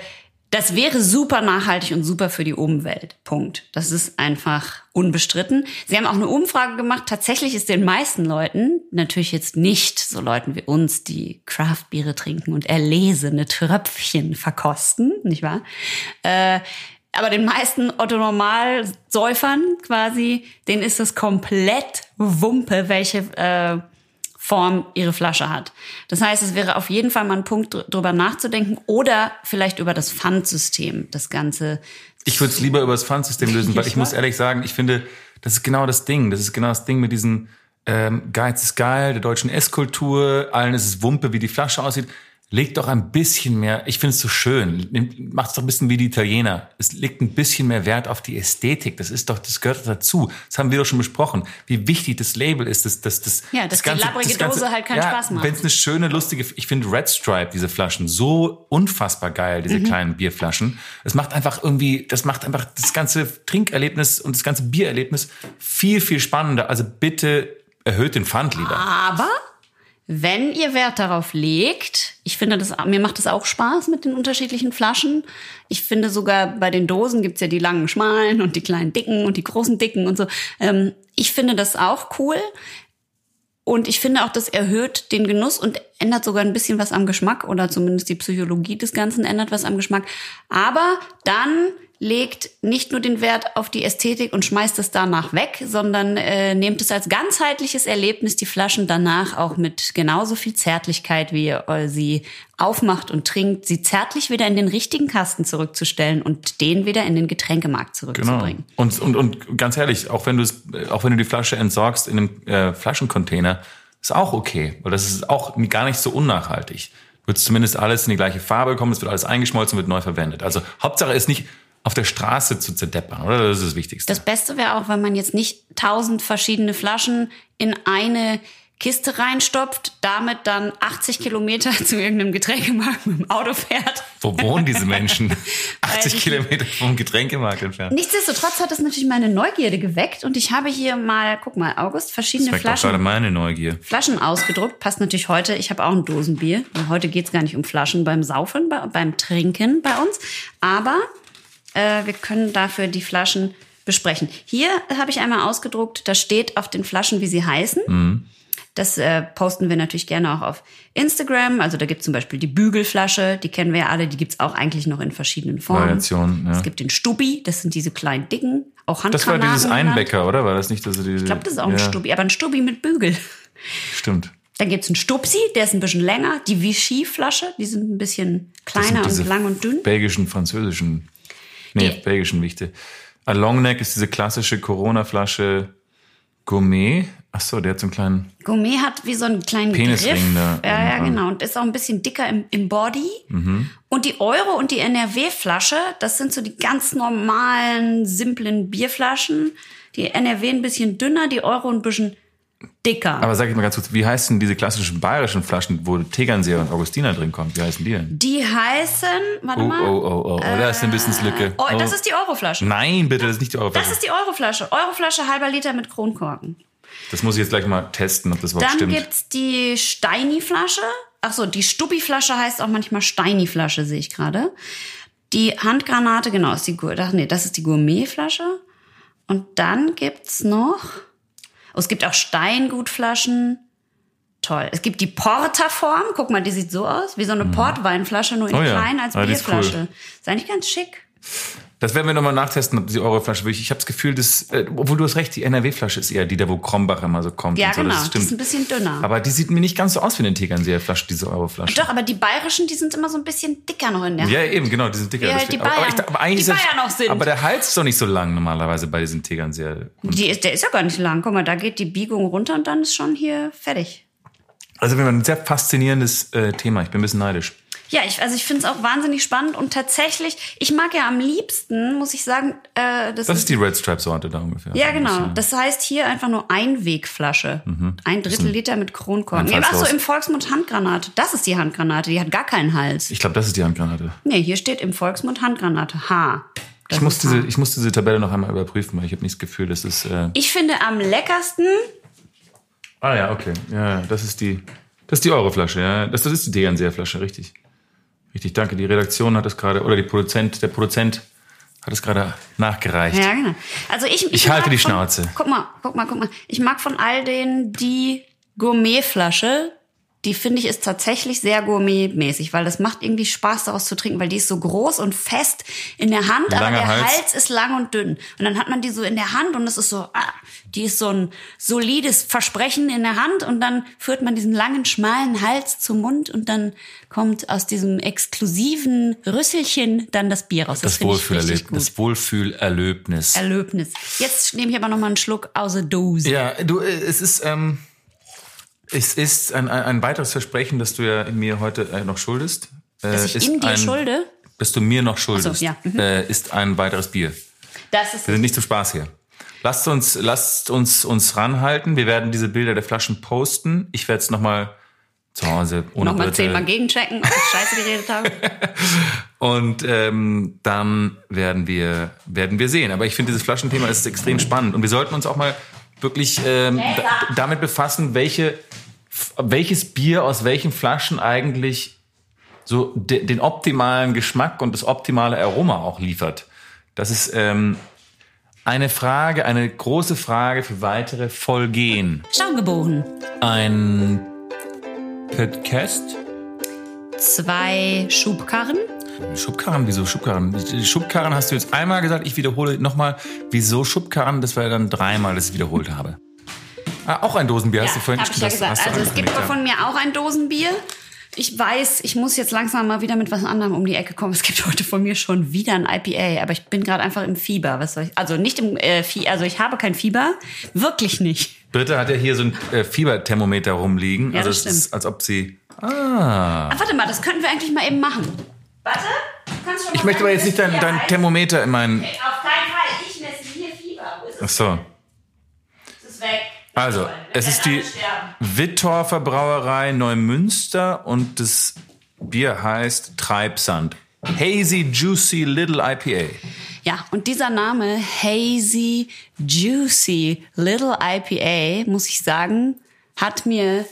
das wäre super nachhaltig und super für die Umwelt. Punkt. Das ist einfach unbestritten. Sie haben auch eine Umfrage gemacht. Tatsächlich ist den meisten Leuten, natürlich jetzt nicht so Leuten wie uns, die Craftbiere trinken und erlesene Tröpfchen verkosten, nicht wahr? Äh, aber den meisten Otto-Normalsäufern quasi, denen ist es komplett Wumpe, welche äh, Form ihre Flasche hat. Das heißt, es wäre auf jeden Fall mal ein Punkt, drüber nachzudenken oder vielleicht über das Pfandsystem, das Ganze. Ich würde es lieber über das Pfandsystem lösen, weil ich muss ehrlich sagen, ich finde, das ist genau das Ding. Das ist genau das Ding mit diesen ähm, Geiz ist geil, der deutschen Esskultur, allen ist es Wumpe, wie die Flasche aussieht. Legt doch ein bisschen mehr, ich finde es so schön, macht es doch ein bisschen wie die Italiener. Es legt ein bisschen mehr Wert auf die Ästhetik. Das ist doch, das gehört dazu. Das haben wir doch schon besprochen, wie wichtig das Label ist. Das, das, das, ja, dass das ganze, die labbrige das ganze, Dose halt keinen ja, Spaß macht. Wenn es eine schöne, lustige, ich finde Red Stripe, diese Flaschen, so unfassbar geil, diese mhm. kleinen Bierflaschen. Es macht einfach irgendwie, das macht einfach das ganze Trinkerlebnis und das ganze Biererlebnis viel, viel spannender. Also bitte erhöht den Pfand lieber. Aber wenn ihr Wert darauf legt, ich finde das, mir macht das auch Spaß mit den unterschiedlichen Flaschen. Ich finde sogar bei den Dosen gibt's ja die langen, schmalen und die kleinen, dicken und die großen, dicken und so. Ähm, ich finde das auch cool. Und ich finde auch, das erhöht den Genuss und ändert sogar ein bisschen was am Geschmack oder zumindest die Psychologie des Ganzen ändert was am Geschmack. Aber dann legt nicht nur den Wert auf die Ästhetik und schmeißt es danach weg, sondern äh, nehmt es als ganzheitliches Erlebnis, die Flaschen danach auch mit genauso viel Zärtlichkeit, wie ihr äh, sie aufmacht und trinkt, sie zärtlich wieder in den richtigen Kasten zurückzustellen und den wieder in den Getränkemarkt zurückzubringen. Genau. Und, und, und ganz ehrlich, auch wenn du es, auch wenn du die Flasche entsorgst in einem äh, Flaschencontainer, ist auch okay, weil das ist auch gar nicht so unnachhaltig. Wird zumindest alles in die gleiche Farbe kommen, es wird alles eingeschmolzen, wird neu verwendet. Also Hauptsache ist nicht auf der Straße zu zerdeppern, oder? Das ist das Wichtigste. Das Beste wäre auch, wenn man jetzt nicht tausend verschiedene Flaschen in eine Kiste reinstopft, damit dann 80 Kilometer zu irgendeinem Getränkemarkt mit dem Auto fährt. Wo wohnen diese Menschen? 80 Kilometer vom Getränkemarkt entfernt. Nichtsdestotrotz hat das natürlich meine Neugierde geweckt und ich habe hier mal, guck mal, August, verschiedene das Flaschen. gerade meine Neugier. Flaschen ausgedruckt. Passt natürlich heute. Ich habe auch ein Dosenbier. Heute geht's gar nicht um Flaschen beim Saufen, bei, beim Trinken bei uns. Aber äh, wir können dafür die Flaschen besprechen. Hier habe ich einmal ausgedruckt, da steht auf den Flaschen, wie sie heißen. Mhm. Das äh, posten wir natürlich gerne auch auf Instagram. Also da gibt es zum Beispiel die Bügelflasche, die kennen wir ja alle, die gibt's auch eigentlich noch in verschiedenen Formen. Variationen, ja. Es gibt den Stubi, das sind diese kleinen dicken, auch Das war Handgranaten. dieses. Einbecker, oder? War das nicht, dass du diese, Ich glaube, das ist auch ein ja, Stubi, aber ein Stubi mit Bügel. Stimmt. Dann gibt's einen Stupsi, der ist ein bisschen länger. Die Vichy-Flasche, die sind ein bisschen kleiner diese und lang und dünn. Belgischen, französischen, nee, Die- belgischen Wichte. A Longneck ist diese klassische Corona-Flasche Gourmet. Ach so, der hat so einen kleinen, Gourmet hat wie so einen kleinen Penisring Griff. da Ja, ja, genau. Und ist auch ein bisschen dicker im, im Body. Mhm. Und die Euro und die NRW-Flasche, das sind so die ganz normalen, simplen Bierflaschen. Die NRW ein bisschen dünner, die Euro ein bisschen dicker. aber sag ich mal ganz kurz, wie heißen diese klassischen bayerischen Flaschen, wo Tegernseer und Augustiner drin kommt? Wie heißen die denn? die heißen, warte Oh, mal. oh, oh, oh, oh, da ist eine Wissenslücke. Oh, das Oh. ist die Euroflasche. Nein, bitte, das ist nicht die Das Euroflasche. ist die Euroflasche. Euroflasche halber Liter mit Kronkorken. Das muss ich jetzt gleich mal testen, ob das überhaupt Dann stimmt. gibt's die Steini-Flasche. Ach so, die Stuppi-Flasche heißt auch manchmal Steini-Flasche, sehe ich gerade. Die Handgranate, genau, ist die ach, nee, das ist die Gourmet-Flasche. Und dann gibt's noch, oh, es gibt auch Steingutflaschen. Toll. Es gibt die Porterform. Guck mal, die sieht so aus, wie so eine Portweinflasche, nur in Oh ja. klein als Ah, die ist cool. Bierflasche. Ist eigentlich ganz schick. Das werden wir nochmal nachtesten, ob die Euroflasche wirklich. Ich habe das Gefühl, dass, äh, obwohl du hast recht, die NRW-Flasche ist eher die, da wo Krombach immer so kommt. Ja, so, genau. Das Die ist ein bisschen dünner. Aber die sieht mir nicht ganz so aus wie eine Tegernseer-Flasche, diese Euroflasche. Doch, aber die bayerischen, die sind immer so ein bisschen dicker noch in der Ja, eben, genau, die sind dicker. Wie halt die aber, aber, Bayern. ich, aber eigentlich Die Bayern auch sind. Aber der Hals ist doch nicht so lang normalerweise bei diesen Tegernseer. Die ist, der ist ja gar nicht lang. Guck mal, da geht die Biegung runter und dann ist schon hier fertig. Also wir haben ein sehr faszinierendes äh, Thema. Ich bin ein bisschen neidisch. Ja, ich, also ich finde es auch wahnsinnig spannend und tatsächlich, ich mag ja am liebsten, muss ich sagen, äh, das, Das ist die Red Stripe-Sorte da ungefähr. ja genau. Das heißt hier einfach nur Einwegflasche, ein Drittel Liter mit Kronkorken. Ja. Achso, im Volksmund Handgranate. Das ist die Handgranate. Die hat gar keinen Hals. Ich glaube, das ist die Handgranate. Nee, hier steht im Volksmund Handgranate. H. Das Ich muss, diese, ich muss diese Tabelle noch einmal überprüfen, weil ich habe nicht das Gefühl, das ist... Äh Ich finde am leckersten ah ja, okay. Ja, das ist die... Das ist die Euroflasche, ja. Das, das ist die Tegernseer-Flasche, richtig. Richtig, danke. Die Redaktion hat es gerade, oder die Produzent, der Produzent hat es gerade nachgereicht. Ja, genau. Also ich, ich, Ich halte die von, Schnauze. Guck mal, guck mal, guck mal. Ich mag von all denen die Gourmetflasche. Die finde ich ist tatsächlich sehr gourmetmäßig, weil das macht irgendwie Spaß daraus zu trinken, weil die ist so groß und fest in der Hand, aber Langer der Hals. Hals. ist lang und dünn. Und dann hat man die so in der Hand und es ist so, ah, die ist so ein solides Versprechen in der Hand und dann führt man diesen langen, schmalen Hals zum Mund und dann kommt aus diesem exklusiven Rüsselchen dann das Bier raus. Das, Das Wohlfühlerlebnis. Das Wohlfühlerlebnis. Erlebnis. Jetzt nehme ich aber noch mal einen Schluck aus der Dose. Ja, du, äh, es ist, ähm, es ist ein, ein, ein weiteres Versprechen, das du ja mir heute äh, noch schuldest. Äh, Dass ich ist ihm dir ein, schulde? Dass du mir noch schuldest, ja, mhm. äh, ist ein weiteres Bier. Das ist Wir sind nicht zum Spaß hier. Lasst uns, lasst uns uns ranhalten. Wir werden diese Bilder der Flaschen posten. Ich werde es nochmal zu Hause ohne nochmal zehnmal gegenchecken, ob ich scheiße geredet habe. Und ähm, dann werden wir, werden wir sehen. Aber ich finde, dieses Flaschenthema ist extrem spannend. Und wir sollten uns auch mal wirklich ähm, da, damit befassen, welche, welches Bier aus welchen Flaschen eigentlich so de, den optimalen Geschmack und das optimale Aroma auch liefert. Das ist ähm, eine Frage, eine große Frage für weitere Folgen. Schaumgeboren. Ein Podcast Zwei Schubkarren. Schubkarren, wieso Schubkarren? Schubkarren hast du jetzt einmal gesagt, ich wiederhole nochmal, wieso Schubkarren? Das war ja dann dreimal, dass ich wiederholt habe. Ah, auch ein Dosenbier hast du vorhin hab ich ja gesagt. Also es gibt von mir auch ein Dosenbier. Ich weiß, ich muss jetzt langsam mal wieder mit was anderem um die Ecke kommen. Es gibt heute von mir schon wieder ein IPA, aber ich bin gerade einfach im Fieber. Was soll ich? Also nicht im äh, Fieber, also ich habe kein Fieber, wirklich nicht. Britta hat ja hier so ein äh, Fieberthermometer rumliegen. Ja, also es ist, als ob sie. Ah. Ah, warte mal, das könnten wir eigentlich mal eben machen. Warte, du kannst schon mal Ich möchte aber jetzt nicht dein, dein Thermometer. In meinen. Auf keinen Fall, ich messe hier Fieber. Wo ist Ach es? so. Es ist weg. Also. Wir es ist die. Wittorfer Brauerei Neumünster und das Bier heißt Treibsand. Hazy Juicy Little IPA. Ja, und dieser Name Hazy Juicy Little IPA, muss ich sagen, hat mir,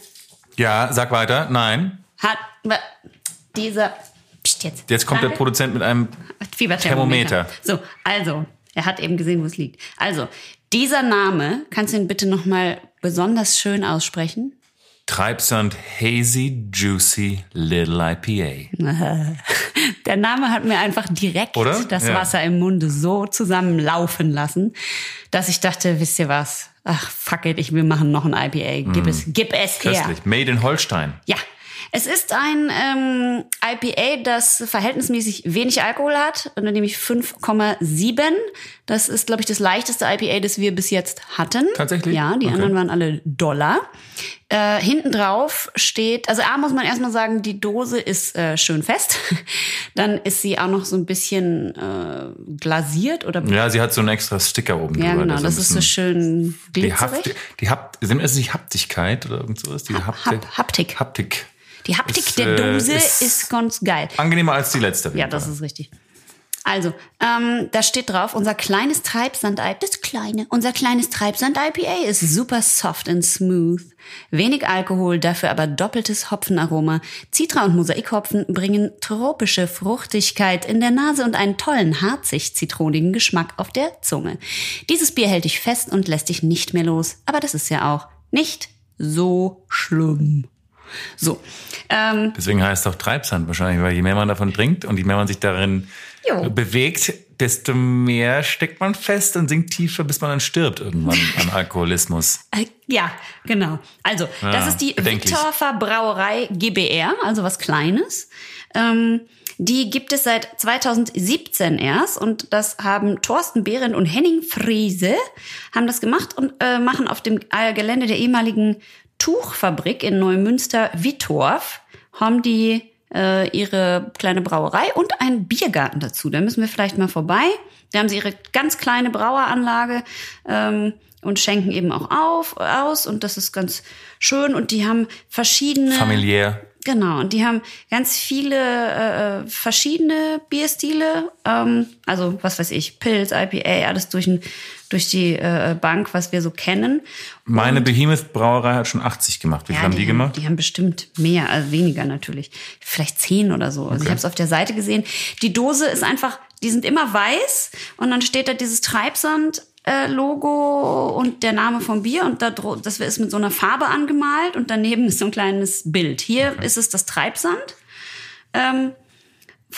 Ja, sag weiter. Nein. hat, dieser, Psst, jetzt. Jetzt kommt der. Produzent mit einem Fieberthermometer. Thermometer. So, also, er hat eben gesehen, wo es liegt. Also, dieser Name, kannst du ihn bitte nochmal besonders schön aussprechen? Treibsand Hazy Juicy Little IPA. Der Name hat mir einfach direkt Oder? das Ja. Wasser im Munde so zusammenlaufen lassen, dass ich dachte, wisst ihr was? Ach, fuck it, ich will machen noch ein IPA. Gib es, gib es her. Mm. Köstlich. Made in Holstein. Ja, es ist ein ähm, IPA, das verhältnismäßig wenig Alkohol hat, nämlich 5,7. Das ist, glaube ich, das leichteste IPA, das wir bis jetzt hatten. Tatsächlich? Ja, die Okay. anderen waren alle Dollar. Äh, hinten drauf steht, also A muss man erstmal sagen, die Dose ist äh, schön fest. Dann ist sie auch noch so ein bisschen äh, glasiert oder Ja, sie hat so einen extra Sticker oben ja, drüber. genau, der das ist so schön Die glitzerig. Haft, die Hapt, sind es nicht Haptigkeit oder irgend sowas? Die Haptik. Hap- Haptik. Haptik. Die Haptik Ist, der äh, Dose ist- ist ganz geil. Angenehmer als die letzte. Ja, das ist richtig. Also, ähm, da steht drauf, unser kleines Treibsand-IPA, das kleine, unser kleines Treibsand-IPA ist super soft and smooth. Wenig Alkohol, dafür aber doppeltes Hopfenaroma. Citra und Mosaikhopfen bringen tropische Fruchtigkeit in der Nase und einen tollen, harzig-zitronigen Geschmack auf der Zunge. Dieses Bier hält dich fest und lässt dich nicht mehr los. Aber das ist ja auch nicht so schlimm. So, ähm, Deswegen heißt es auch Treibsand wahrscheinlich, weil je mehr man davon trinkt und je mehr man sich darin Jo. bewegt, desto mehr steckt man fest und sinkt tiefer, bis man dann stirbt irgendwann an Alkoholismus. Äh, Ja, genau. Also, das Ah, ist die. Wittorfer Brauerei GBR, also was Kleines. Ähm, die gibt es seit 2017 erst und das haben Thorsten Behrendt und Henning Friese haben das gemacht und äh, machen auf dem äh, Gelände der ehemaligen Tuchfabrik in Neumünster-Wittorf haben die äh, ihre kleine Brauerei und einen Biergarten dazu. Da müssen wir vielleicht mal vorbei. Da haben sie ihre ganz kleine Braueranlage ähm, und schenken eben auch auf, aus und das ist ganz schön und die haben verschiedene Familiär. Genau, und die haben ganz viele äh, verschiedene Bierstile. Ähm, also, was weiß ich, Pilz, IPA, alles durch, ein, durch die äh, Bank, was wir so kennen. Meine Behemoth Brauerei hat schon 80 gemacht. Wie viel haben die, gemacht? Die haben bestimmt mehr, also weniger natürlich. Vielleicht zehn oder so. Also ich habe es auf der Seite gesehen. Die Dose ist einfach, die sind immer weiß und dann steht da dieses Treibsand. Äh, Logo und der Name vom Bier und da das ist mit so einer Farbe angemalt und daneben ist so ein kleines Bild. Hier ist es das Treibsand. Ähm,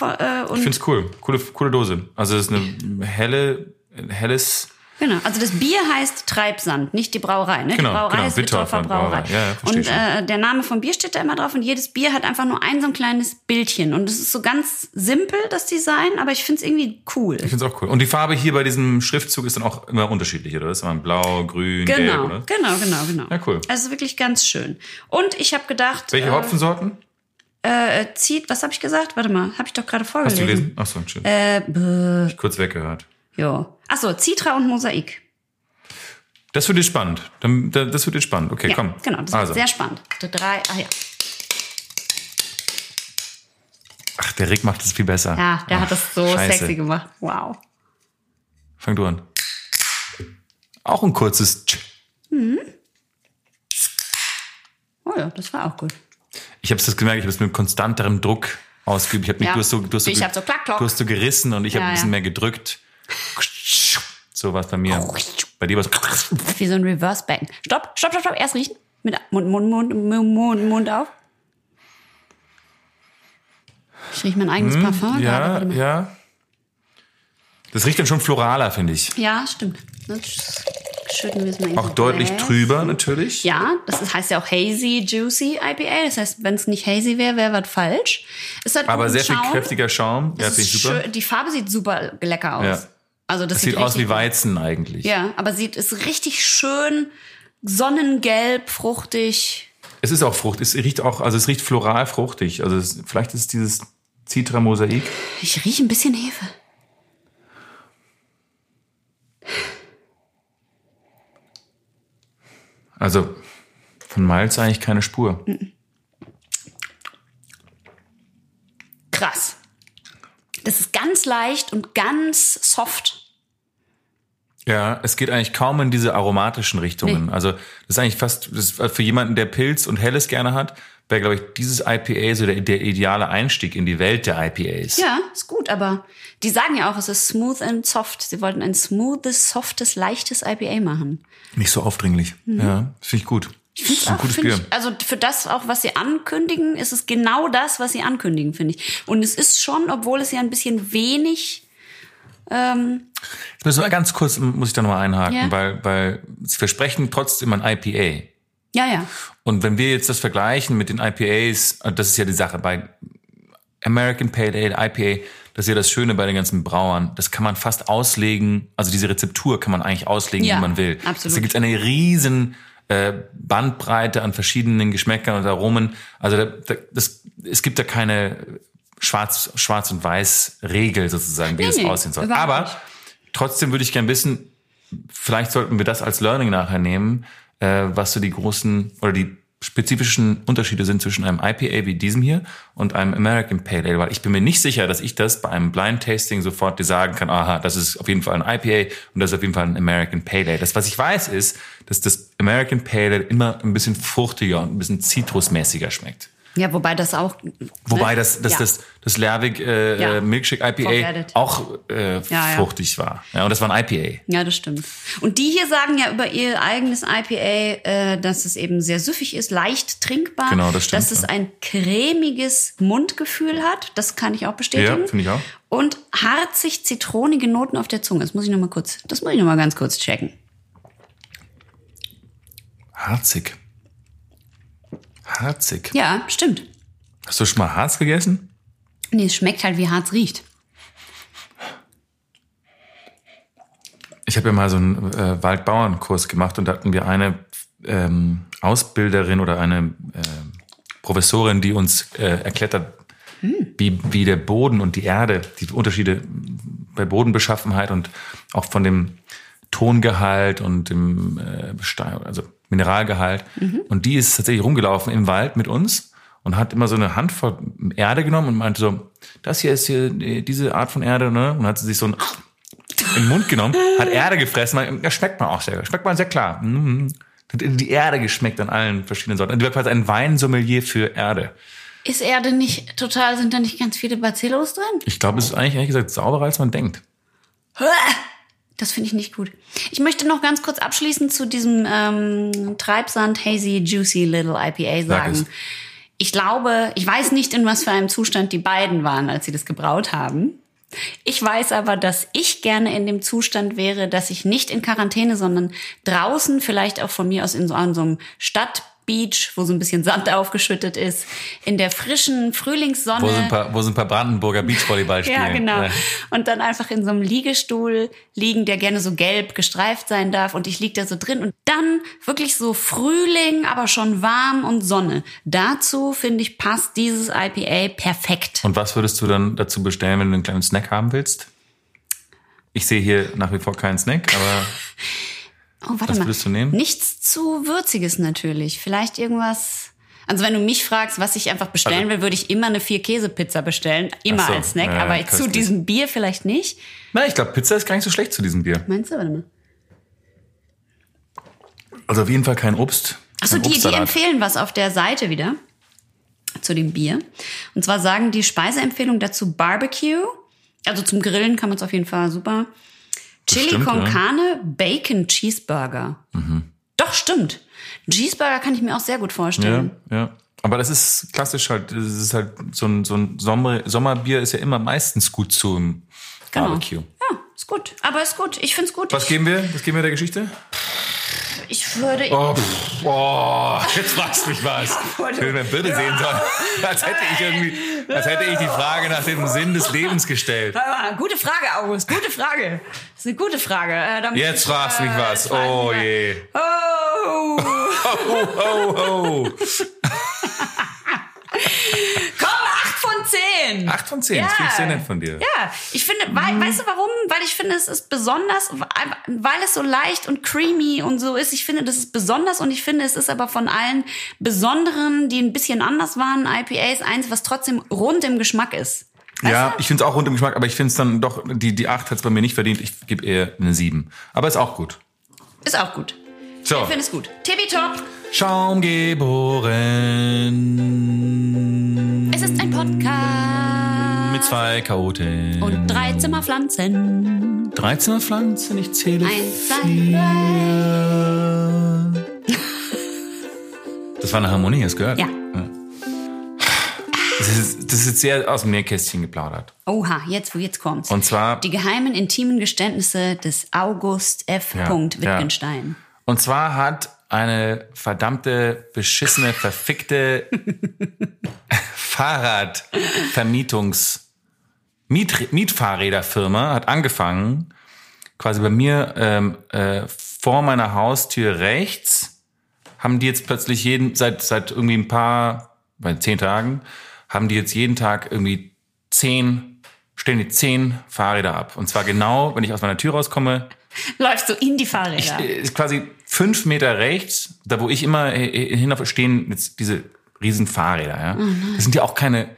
äh, Ich find's cool. Coole, coole Dose. Also es ist eine helle, ein helles. Genau, also das Bier heißt Treibsand, nicht die Brauerei. Ne? Genau, die Brauerei genau, ist Wittorfer Brauerei. Ja, ja, und äh, der Name vom Bier steht da immer drauf und jedes Bier hat einfach nur ein so ein kleines Bildchen. Und es ist so ganz simpel, das Design, aber ich finde es irgendwie cool. Ich find's auch cool. Und die Farbe hier bei diesem Schriftzug ist dann auch immer unterschiedlich, oder? Das ist immer blau, grün, gelb, Genau, oder? genau, genau, genau. Ja, cool. Also wirklich ganz schön. Und ich habe gedacht, Welche Hopfensorten? äh, zieht, was habe ich gesagt? Warte mal, habe ich doch gerade Hast vorgelesen. du gelesen? Achso, schön. Äh, ich kurz weggehört. Ja. Achso, Citra und Mosaik. Das wird jetzt spannend. Das wird jetzt spannend. Okay, Ja, komm. genau, das also. wird sehr spannend. Drei, ah ja. Ach, der Rick macht das viel besser. Ja, der hat Ach, das so scheiße. sexy gemacht. Wow. Fang du an. Auch ein kurzes Tsch. Oh ja, das war auch gut. Ich habe das gemerkt, ich habe es mit konstanterem Druck ausgeübt. Ich habe mich, Ja. du hast so, du hast so, Ich so klack, klock. du hast so gerissen und ich habe Ja, ein bisschen ja. mehr gedrückt. So war es bei mir. Bei dir war es. Wie so ein Reverse Backen. Stopp, stopp, stopp, stopp. Erst riechen. Mit Mund, Mund, Mund, Mund, Mund, auf. Ich rieche mein eigenes Parfum. gerade. Ja, ja. Das riecht dann schon floraler, finde ich. ja, stimmt. Das schütten wir es mal Auch deutlich Gläschen. trüber natürlich. Ja, das ist, heißt ja auch Hazy Juicy IPA. Das heißt, wenn es nicht hazy wäre, wäre was falsch. Hat Aber sehr viel Schaum. kräftiger Schaum. Ja, finde ich super. schön, die Farbe sieht super lecker aus. Ja. Also das, Das sieht aus richtig wie Weizen eigentlich. Ja, aber sieht ist richtig schön sonnengelb, fruchtig. Es ist auch Frucht. Es riecht auch, also es riecht floral fruchtig. Also es, vielleicht ist es dieses Citra-Mosaik. Ich rieche ein bisschen Hefe. Also von Malz eigentlich keine Spur. Krass. Das ist ganz leicht und ganz soft. Ja, es geht eigentlich kaum in diese aromatischen Richtungen. Nee. Also das ist eigentlich fast das ist für jemanden, der Pilz und Helles gerne hat, wäre glaube ich dieses IPA so der, der ideale Einstieg in die Welt der IPAs. Ja, ist gut, aber die sagen ja auch, es ist smooth and soft. Sie wollten ein smoothes, softes, leichtes IPA machen. Nicht so aufdringlich. Ja, finde ich gut. Ich Find's ein auch, gutes Bier. Ich, also für das auch, was sie ankündigen, ist es genau das, was sie ankündigen, finde ich. Und es ist schon, obwohl es ja ein bisschen wenig ähm, Jetzt müssen wir ganz kurz, muss ich da nochmal einhaken, Ja. weil, weil sie versprechen trotzdem ein IPA. ja, ja. Und wenn wir jetzt das vergleichen mit den IPAs, äh, das ist ja die Sache bei American Pale Ale, IPA, das ist ja das Schöne bei den ganzen Brauern, das kann man fast auslegen, also diese Rezeptur kann man eigentlich auslegen, Ja, wie man will. absolut. Da gibt eine riesen äh, Bandbreite an verschiedenen Geschmäckern und Aromen. Also da, da, das, es gibt da keine Schwarz, Schwarz und Weiß Regel sozusagen, wie Nee, es nee, aussehen soll. Aber nicht. trotzdem würde ich gern wissen, vielleicht sollten wir das als Learning nachher nehmen, äh, was so die großen oder die spezifischen Unterschiede sind zwischen einem IPA wie diesem hier und einem American Pale Ale, weil ich bin mir nicht sicher, dass ich das bei einem Blind Tasting sofort dir sagen kann, aha, das ist auf jeden Fall ein IPA und das ist auf jeden Fall ein American Pale Ale. Das, was ich weiß, ist, dass das American Pale Ale immer ein bisschen fruchtiger und ein bisschen zitrusmäßiger schmeckt. Ja, wobei das auch. Wobei ne? das, das, ja. das, das Lervig äh, Ja. äh, Milkshake IPA auch äh, Ja, fruchtig war. Ja, und das war ein IPA. Ja, das stimmt. Und die hier sagen ja über ihr eigenes IPA, äh, dass es eben sehr süffig ist, leicht trinkbar. Genau, das stimmt, Dass es ein cremiges Mundgefühl hat. Das kann ich auch bestätigen. Ja, finde ich auch. Und harzig zitronige Noten auf der Zunge. Das muss ich noch mal kurz, das muss ich noch mal ganz kurz checken. Harzig. Harzig. Ja, stimmt. Hast du schon mal Harz gegessen? Nee, es schmeckt halt, wie Harz riecht. Ich habe ja mal so einen äh, Waldbauernkurs gemacht und da hatten wir eine ähm, Ausbilderin oder eine äh, Professorin, die uns äh, erklärt hat, wie, wie der Boden und die Erde, die Unterschiede bei Bodenbeschaffenheit und auch von dem Tongehalt und dem äh, Bestein, also Mineralgehalt. Und die ist tatsächlich rumgelaufen im Wald mit uns und hat immer so eine Handvoll Erde genommen und meinte so, das hier ist hier äh, diese Art von Erde, ne? Und hat sie sich so ein in den Mund genommen, hat Erde gefressen, das schmeckt man auch sehr, schmeckt man sehr klar. Mhm. Hat in die Erde geschmeckt an allen verschiedenen Sorten. Die war quasi ein Weinsommelier für Erde. Ist Erde nicht total, sind da nicht ganz viele Bacillus drin? Ich glaube, es ist eigentlich ehrlich gesagt sauberer, als man denkt. Das finde ich nicht gut. Ich möchte noch ganz kurz abschließend zu diesem ähm, Treibsand Hazy Juicy Little IPA sagen. es. Ich glaube, ich weiß nicht, in was für einem Zustand die beiden waren, als sie das gebraut haben. Ich weiß aber, dass ich gerne in dem Zustand wäre, dass ich nicht in Quarantäne, sondern draußen, vielleicht auch von mir aus in so, an so einem Stadtbeach, wo so ein bisschen Sand aufgeschüttet ist, in der frischen Frühlingssonne. Wo sind ein paar, wo sind ein paar Brandenburger Beachvolleyball spielen. Ja, genau. Ja. Und dann einfach in so einem Liegestuhl liegen, der gerne so gelb gestreift sein darf. Und ich lieg da so drin. Und dann wirklich so Frühling, aber schon warm und Sonne. Dazu, finde ich, passt dieses IPA perfekt. Und was würdest du dann dazu bestellen, wenn du einen kleinen Snack haben willst? Ich sehe hier nach wie vor keinen Snack, aber Oh, warte Was mal. würdest du nehmen? Nichts zu Würziges natürlich. Vielleicht irgendwas. Also wenn du mich fragst, was ich einfach bestellen Also- will, würde ich immer eine Vier-Käse-Pizza bestellen. Immer so, als Snack. ja, aber köstlich. zu diesem Bier vielleicht nicht. na, ich glaube, Pizza ist gar nicht so schlecht zu diesem Bier. Meinst du? Warte mal. Also auf jeden Fall kein Obst. Achso, die, die empfehlen was auf der Seite wieder zu dem Bier. Und zwar sagen die Speiseempfehlung dazu Barbecue. Also zum Grillen kann man es auf jeden Fall super. Chili Bestimmt, con ja. Mhm. Carne, Bacon Cheeseburger. Doch, stimmt. Cheeseburger kann ich mir auch sehr gut Ja, vorstellen. ja. Aber das ist klassisch halt, das ist halt so ein, so ein Sommer, Sommerbier ist ja immer meistens gut zum Genau. Barbecue. Ja, ist gut. Aber ist gut. Ich find's gut. Was geben wir? Was geben wir der Geschichte? Ich würde. Oh, pff, oh jetzt fragst du mich was. Ich würde bitte sehen sollen. Als hätte ich irgendwie, als hätte ich die Frage nach dem Sinn des Lebens gestellt. Gute Frage, August. Gute Frage. Das ist eine gute Frage. Äh, Jetzt ich, fragst du mich äh, was. jetzt frag ich Oh mich je. Oh. Oh, oh, oh. Komm, von zehn. Acht von zehn. Das finde ich sehr nett von dir. Ja, ich finde, weil, weißt du warum? Weil ich finde, es ist besonders, weil es so leicht und creamy und so ist. Ich finde, das ist besonders und ich finde, es ist aber von allen besonderen, die ein bisschen anders waren, IPAs, eins, was trotzdem rund im Geschmack ist. Weißt Ja, du? ich finde es auch rund im Geschmack, aber ich finde es dann doch, die, die acht hat es bei mir nicht verdient. Ich gebe eher eine sieben. Aber ist auch gut. Ist auch gut. So, Ich finde es gut. Tippitopp. Schaum geboren. Es ist ein Podcast. Mit zwei Chaoten. Und drei Zimmerpflanzen. 13 Pflanzen, ich zähle Eins, zwei, vier. Das war eine Harmonie, hast du gehört? Ja. Das ist, das ist jetzt sehr aus dem Nähkästchen geplaudert. Oha, jetzt, jetzt kommt's. Und zwar, Die geheimen, intimen Geständnisse des August F. Ja, Wittgenstein. Und zwar hat eine verdammte, beschissene, verfickte Fahrradvermietungs, Miet, Mietfahrräderfirma hat angefangen, quasi bei mir ähm, äh, vor meiner Haustür rechts, haben die jetzt plötzlich jeden, seit, seit irgendwie ein paar, bei zehn Tagen, haben die jetzt jeden Tag irgendwie zehn, stellen die zehn Fahrräder ab. Und zwar genau, wenn ich aus meiner Tür rauskomme, Läufst du in die Fahrräder? äh, ist quasi fünf Meter rechts, da wo ich immer äh, hinauf stehen, jetzt diese riesen Fahrräder. Ja? Das sind ja auch keine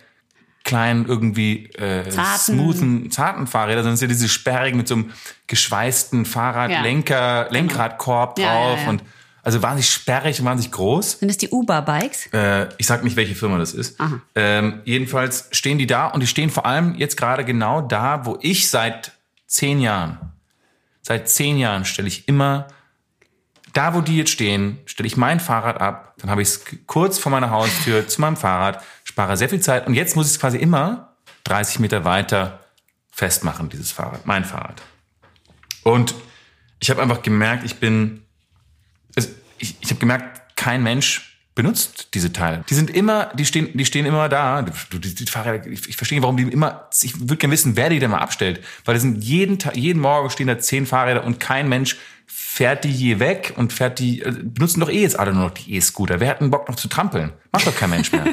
kleinen irgendwie äh, Zarten. smoothen, zarten Fahrräder, sondern es sind ja diese sperrigen mit so einem geschweißten Fahrradlenker, Lenkradkorb Ja, ja, drauf ja. und also wahnsinnig sperrig und wahnsinnig groß. Sind es die Uber-Bikes? Äh, ich sag nicht, welche Firma das ist. Ähm, jedenfalls stehen die da und die stehen vor allem jetzt gerade genau da, wo ich seit zehn Jahren, seit zehn Jahren stelle ich immer, da wo die jetzt stehen, stelle ich mein Fahrrad ab, dann habe ich es kurz vor meiner Haustür zu meinem Fahrrad, spare sehr viel Zeit und jetzt muss ich es quasi immer 30 Meter weiter festmachen, dieses Fahrrad, mein Fahrrad. Und ich habe einfach gemerkt, ich bin ich, ich habe gemerkt, kein Mensch benutzt diese Teile. Die sind immer, die stehen, die stehen immer da. Du, die, die Fahrräder, ich, ich verstehe warum die immer. Ich würde gerne wissen, wer die denn mal abstellt, weil das sind jeden Tag, jeden Morgen stehen da zehn Fahrräder und kein Mensch fährt die je weg und fährt die äh, benutzen doch eh jetzt alle nur noch die E-Scooter. Wer hat einen Bock noch zu trampeln? Macht doch kein Mensch mehr.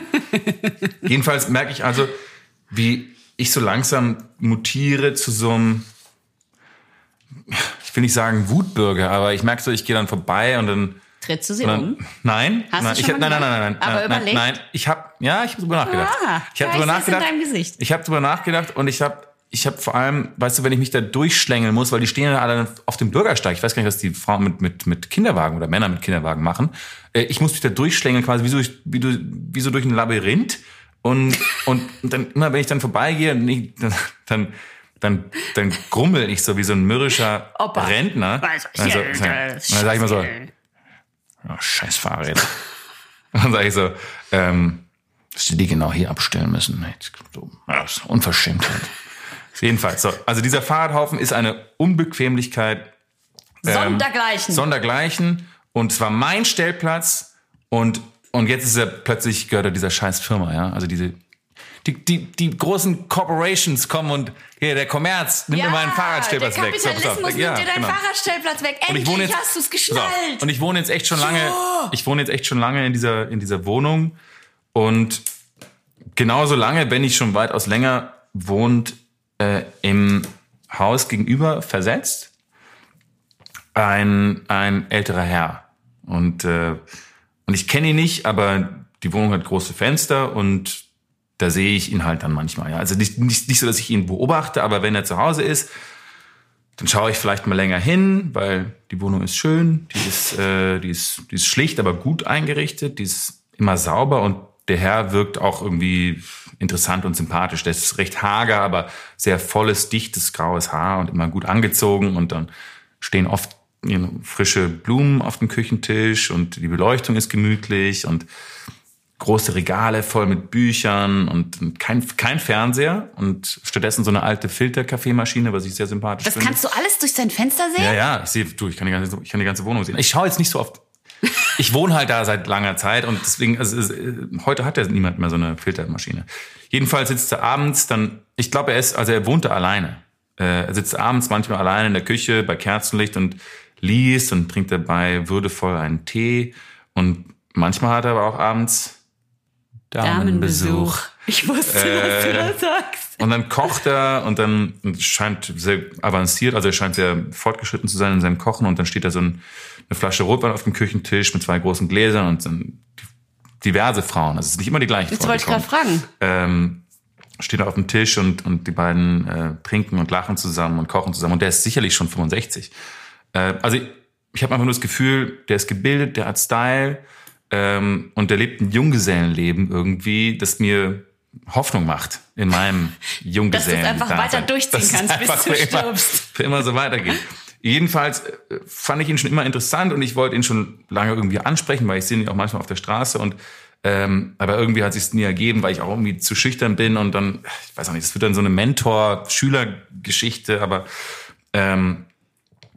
Jedenfalls merke ich also, wie ich so langsam mutiere zu so einem ich will nicht sagen Wutbürger, aber ich merke so, ich gehe dann vorbei und dann. Trittst du sie dann um? Nein, Hast du nein, schon ich mal nein, nein, nein, nein, Aber nein, überlegt? nein, ich habe, ja, ich habe drüber nachgedacht. Ah, ich habe ja, drüber seh's in nachgedacht. deinem Gesicht. Ich habe drüber nachgedacht und ich habe, ich habe vor allem, weißt du, wenn ich mich da durchschlängeln muss, weil die stehen ja alle auf dem Bürgersteig. Ich weiß gar nicht, was die Frauen mit mit mit Kinderwagen oder Männer mit Kinderwagen machen. Äh, Ich muss mich da durchschlängeln, quasi wie so, durch- wie, du, wie so durch ein Labyrinth. Und, und dann immer, wenn ich dann vorbeigehe, dann, dann, dann, dann grummel ich so wie so ein mürrischer Opa. Rentner. Also, ja, dann das sag ich mal so. Oh, scheiß Fahrräder. Und dann sage ich so, ähm, dass die die genau hier abstellen müssen. Das ist Unverschämtheit. Jedenfalls, so. Also dieser Fahrradhaufen ist eine Unbequemlichkeit ähm, Sondergleichen. Sondergleichen. Und es war mein Stellplatz. Und, und jetzt ist er plötzlich, gehört er dieser scheiß Firma, ja. Also diese, die, die, die großen Corporations kommen und hier, der Kommerz, nimm mir meinen Fahrradstellplatz der weg. So, pass auf. Kapitalismus nimmt Ja, dir deinen genau. Fahrradstellplatz weg. Und ich Endlich wohne jetzt, hast du es geschnallt. auf. Und ich wohne jetzt echt schon lange, ich wohne jetzt echt schon lange in dieser, in dieser Wohnung. Und genauso lange, wenn ich schon weitaus länger wohnt, äh, im Haus gegenüber versetzt, ein, ein älterer Herr. Und, äh, und ich kenne ihn nicht, aber die Wohnung hat große Fenster und da sehe ich ihn halt dann manchmal. Ja. Also nicht, nicht, nicht so, dass ich ihn beobachte, aber wenn er zu Hause ist, dann schaue ich vielleicht mal länger hin, weil die Wohnung ist schön, die ist, äh, die ist, die ist schlicht, aber gut eingerichtet, die ist immer sauber und der Herr wirkt auch irgendwie interessant und sympathisch. Der ist recht hager, aber sehr volles, dichtes, graues Haar und immer gut angezogen und dann stehen oft frische Blumen auf dem Küchentisch und die Beleuchtung ist gemütlich und große Regale voll mit Büchern und kein, kein Fernseher und stattdessen so eine alte Filterkaffeemaschine, was ich sehr sympathisch Das finde. kannst du alles durch dein Fenster sehen? Ja, ja, ich sehe, du, ich kann die ganze, ich kann die ganze Wohnung sehen. Ich schaue jetzt nicht so oft. Ich wohne halt da seit langer Zeit und deswegen, also äh, heute hat ja niemand mehr so eine Filtermaschine. Jedenfalls sitzt er abends dann, ich glaube, er ist, also er wohnte alleine. Äh, Er sitzt abends manchmal alleine in der Küche bei Kerzenlicht und liest und trinkt dabei würdevoll einen Tee und manchmal hat er aber auch abends Damenbesuch. Ich wusste, was du Äh, da sagst. Und dann kocht er und dann scheint sehr avanciert, also er scheint sehr fortgeschritten zu sein in seinem Kochen und dann steht da so ein, eine Flasche Rotwein auf dem Küchentisch mit zwei großen Gläsern und dann diverse Frauen. Also es ist nicht immer die gleiche Jetzt Frau. wollte die ich gerade fragen. Ähm, steht auf dem Tisch und, und die beiden äh, trinken und lachen zusammen und kochen zusammen. Und der ist sicherlich schon 65. Äh, also ich, ich habe einfach nur das Gefühl, der ist gebildet, der hat Style ähm, und der lebt ein Junggesellenleben irgendwie, das mir Hoffnung macht in meinem Junggesellenleben. einfach weiter durchziehen kannst, bis du für immer, stirbst. für immer so weitergeht. Jedenfalls äh, fand ich ihn schon immer interessant und ich wollte ihn schon lange irgendwie ansprechen, weil ich sehe ihn auch manchmal auf der Straße und ähm, aber irgendwie hat sich nie ergeben, weil ich auch irgendwie zu schüchtern bin und dann, ich weiß auch nicht, das wird dann so eine Mentor-Schüler-Geschichte, aber ähm,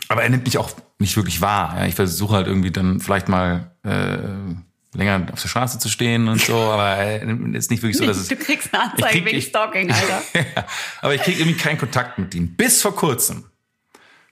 aber er nimmt mich auch nicht wirklich wahr. Ja. Ich versuche halt irgendwie dann vielleicht mal äh, länger auf der Straße zu stehen und so, aber äh, ist nicht wirklich so, dass es du kriegst eine Anzeige krieg- wegen Stalking, Alter. ja, aber ich kriege irgendwie keinen Kontakt mit ihm. Bis vor kurzem.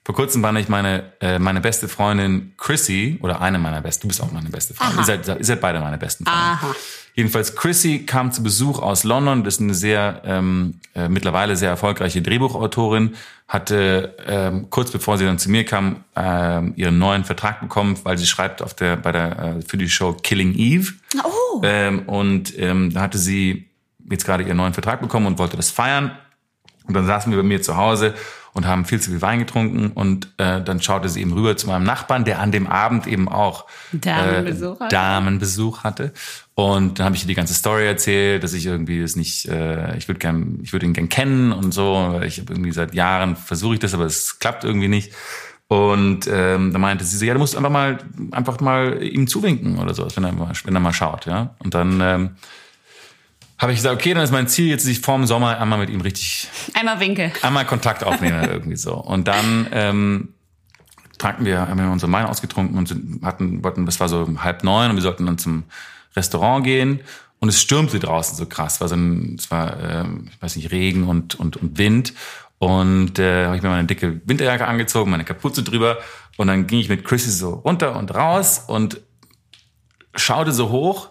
Vor kurzem war nicht meine, äh, meine beste Freundin Chrissy, oder eine meiner besten, du bist auch meine beste Freundin. Ihr seid, ihr seid beide meine besten Freunde. Aha. Jedenfalls Chrissy kam zu Besuch aus London, das ist eine sehr, ähm, äh, mittlerweile sehr erfolgreiche Drehbuchautorin, hatte ähm, kurz bevor sie dann zu mir kam, ähm, ihren neuen Vertrag bekommen, weil sie schreibt auf der, bei der, äh, für die Show Killing Eve. Oh, Ähm, und ähm, da hatte sie jetzt gerade ihren neuen Vertrag bekommen und wollte das feiern. Und dann saßen wir bei mir zu Hause und haben viel zu viel Wein getrunken. Und äh, dann schaute sie eben rüber zu meinem Nachbarn, der an dem Abend eben auch Damenbesuch äh, hatte. Damenbesuch hatte. Und dann habe ich ihr die ganze Story erzählt, dass ich irgendwie das nicht, äh, ich würde gern, ich würde ihn gern kennen und so. weil Ich habe irgendwie seit Jahren versuche ich das, aber es klappt irgendwie nicht. Und ähm, da meinte sie so, ja, du musst einfach mal, einfach mal ihm zuwinken oder so, wenn er mal, wenn er mal schaut, ja. Und dann ähm, habe ich gesagt, okay, dann ist mein Ziel jetzt, dass ich vorm Sommer einmal mit ihm richtig, einmal Winke. einmal Kontakt aufnehme irgendwie so. Und dann ähm, tranken wir, haben wir unsere Wein ausgetrunken und hatten, wollten, das war so halb neun und wir sollten dann zum Restaurant gehen. Und es stürmte draußen so krass, war so ein, es war, ähm, ich weiß nicht, Regen und und und Wind. Und äh, habe ich mir meine dicke Winterjacke angezogen, meine Kapuze drüber. Und dann ging ich mit Chrissy so runter und raus und schaute so hoch.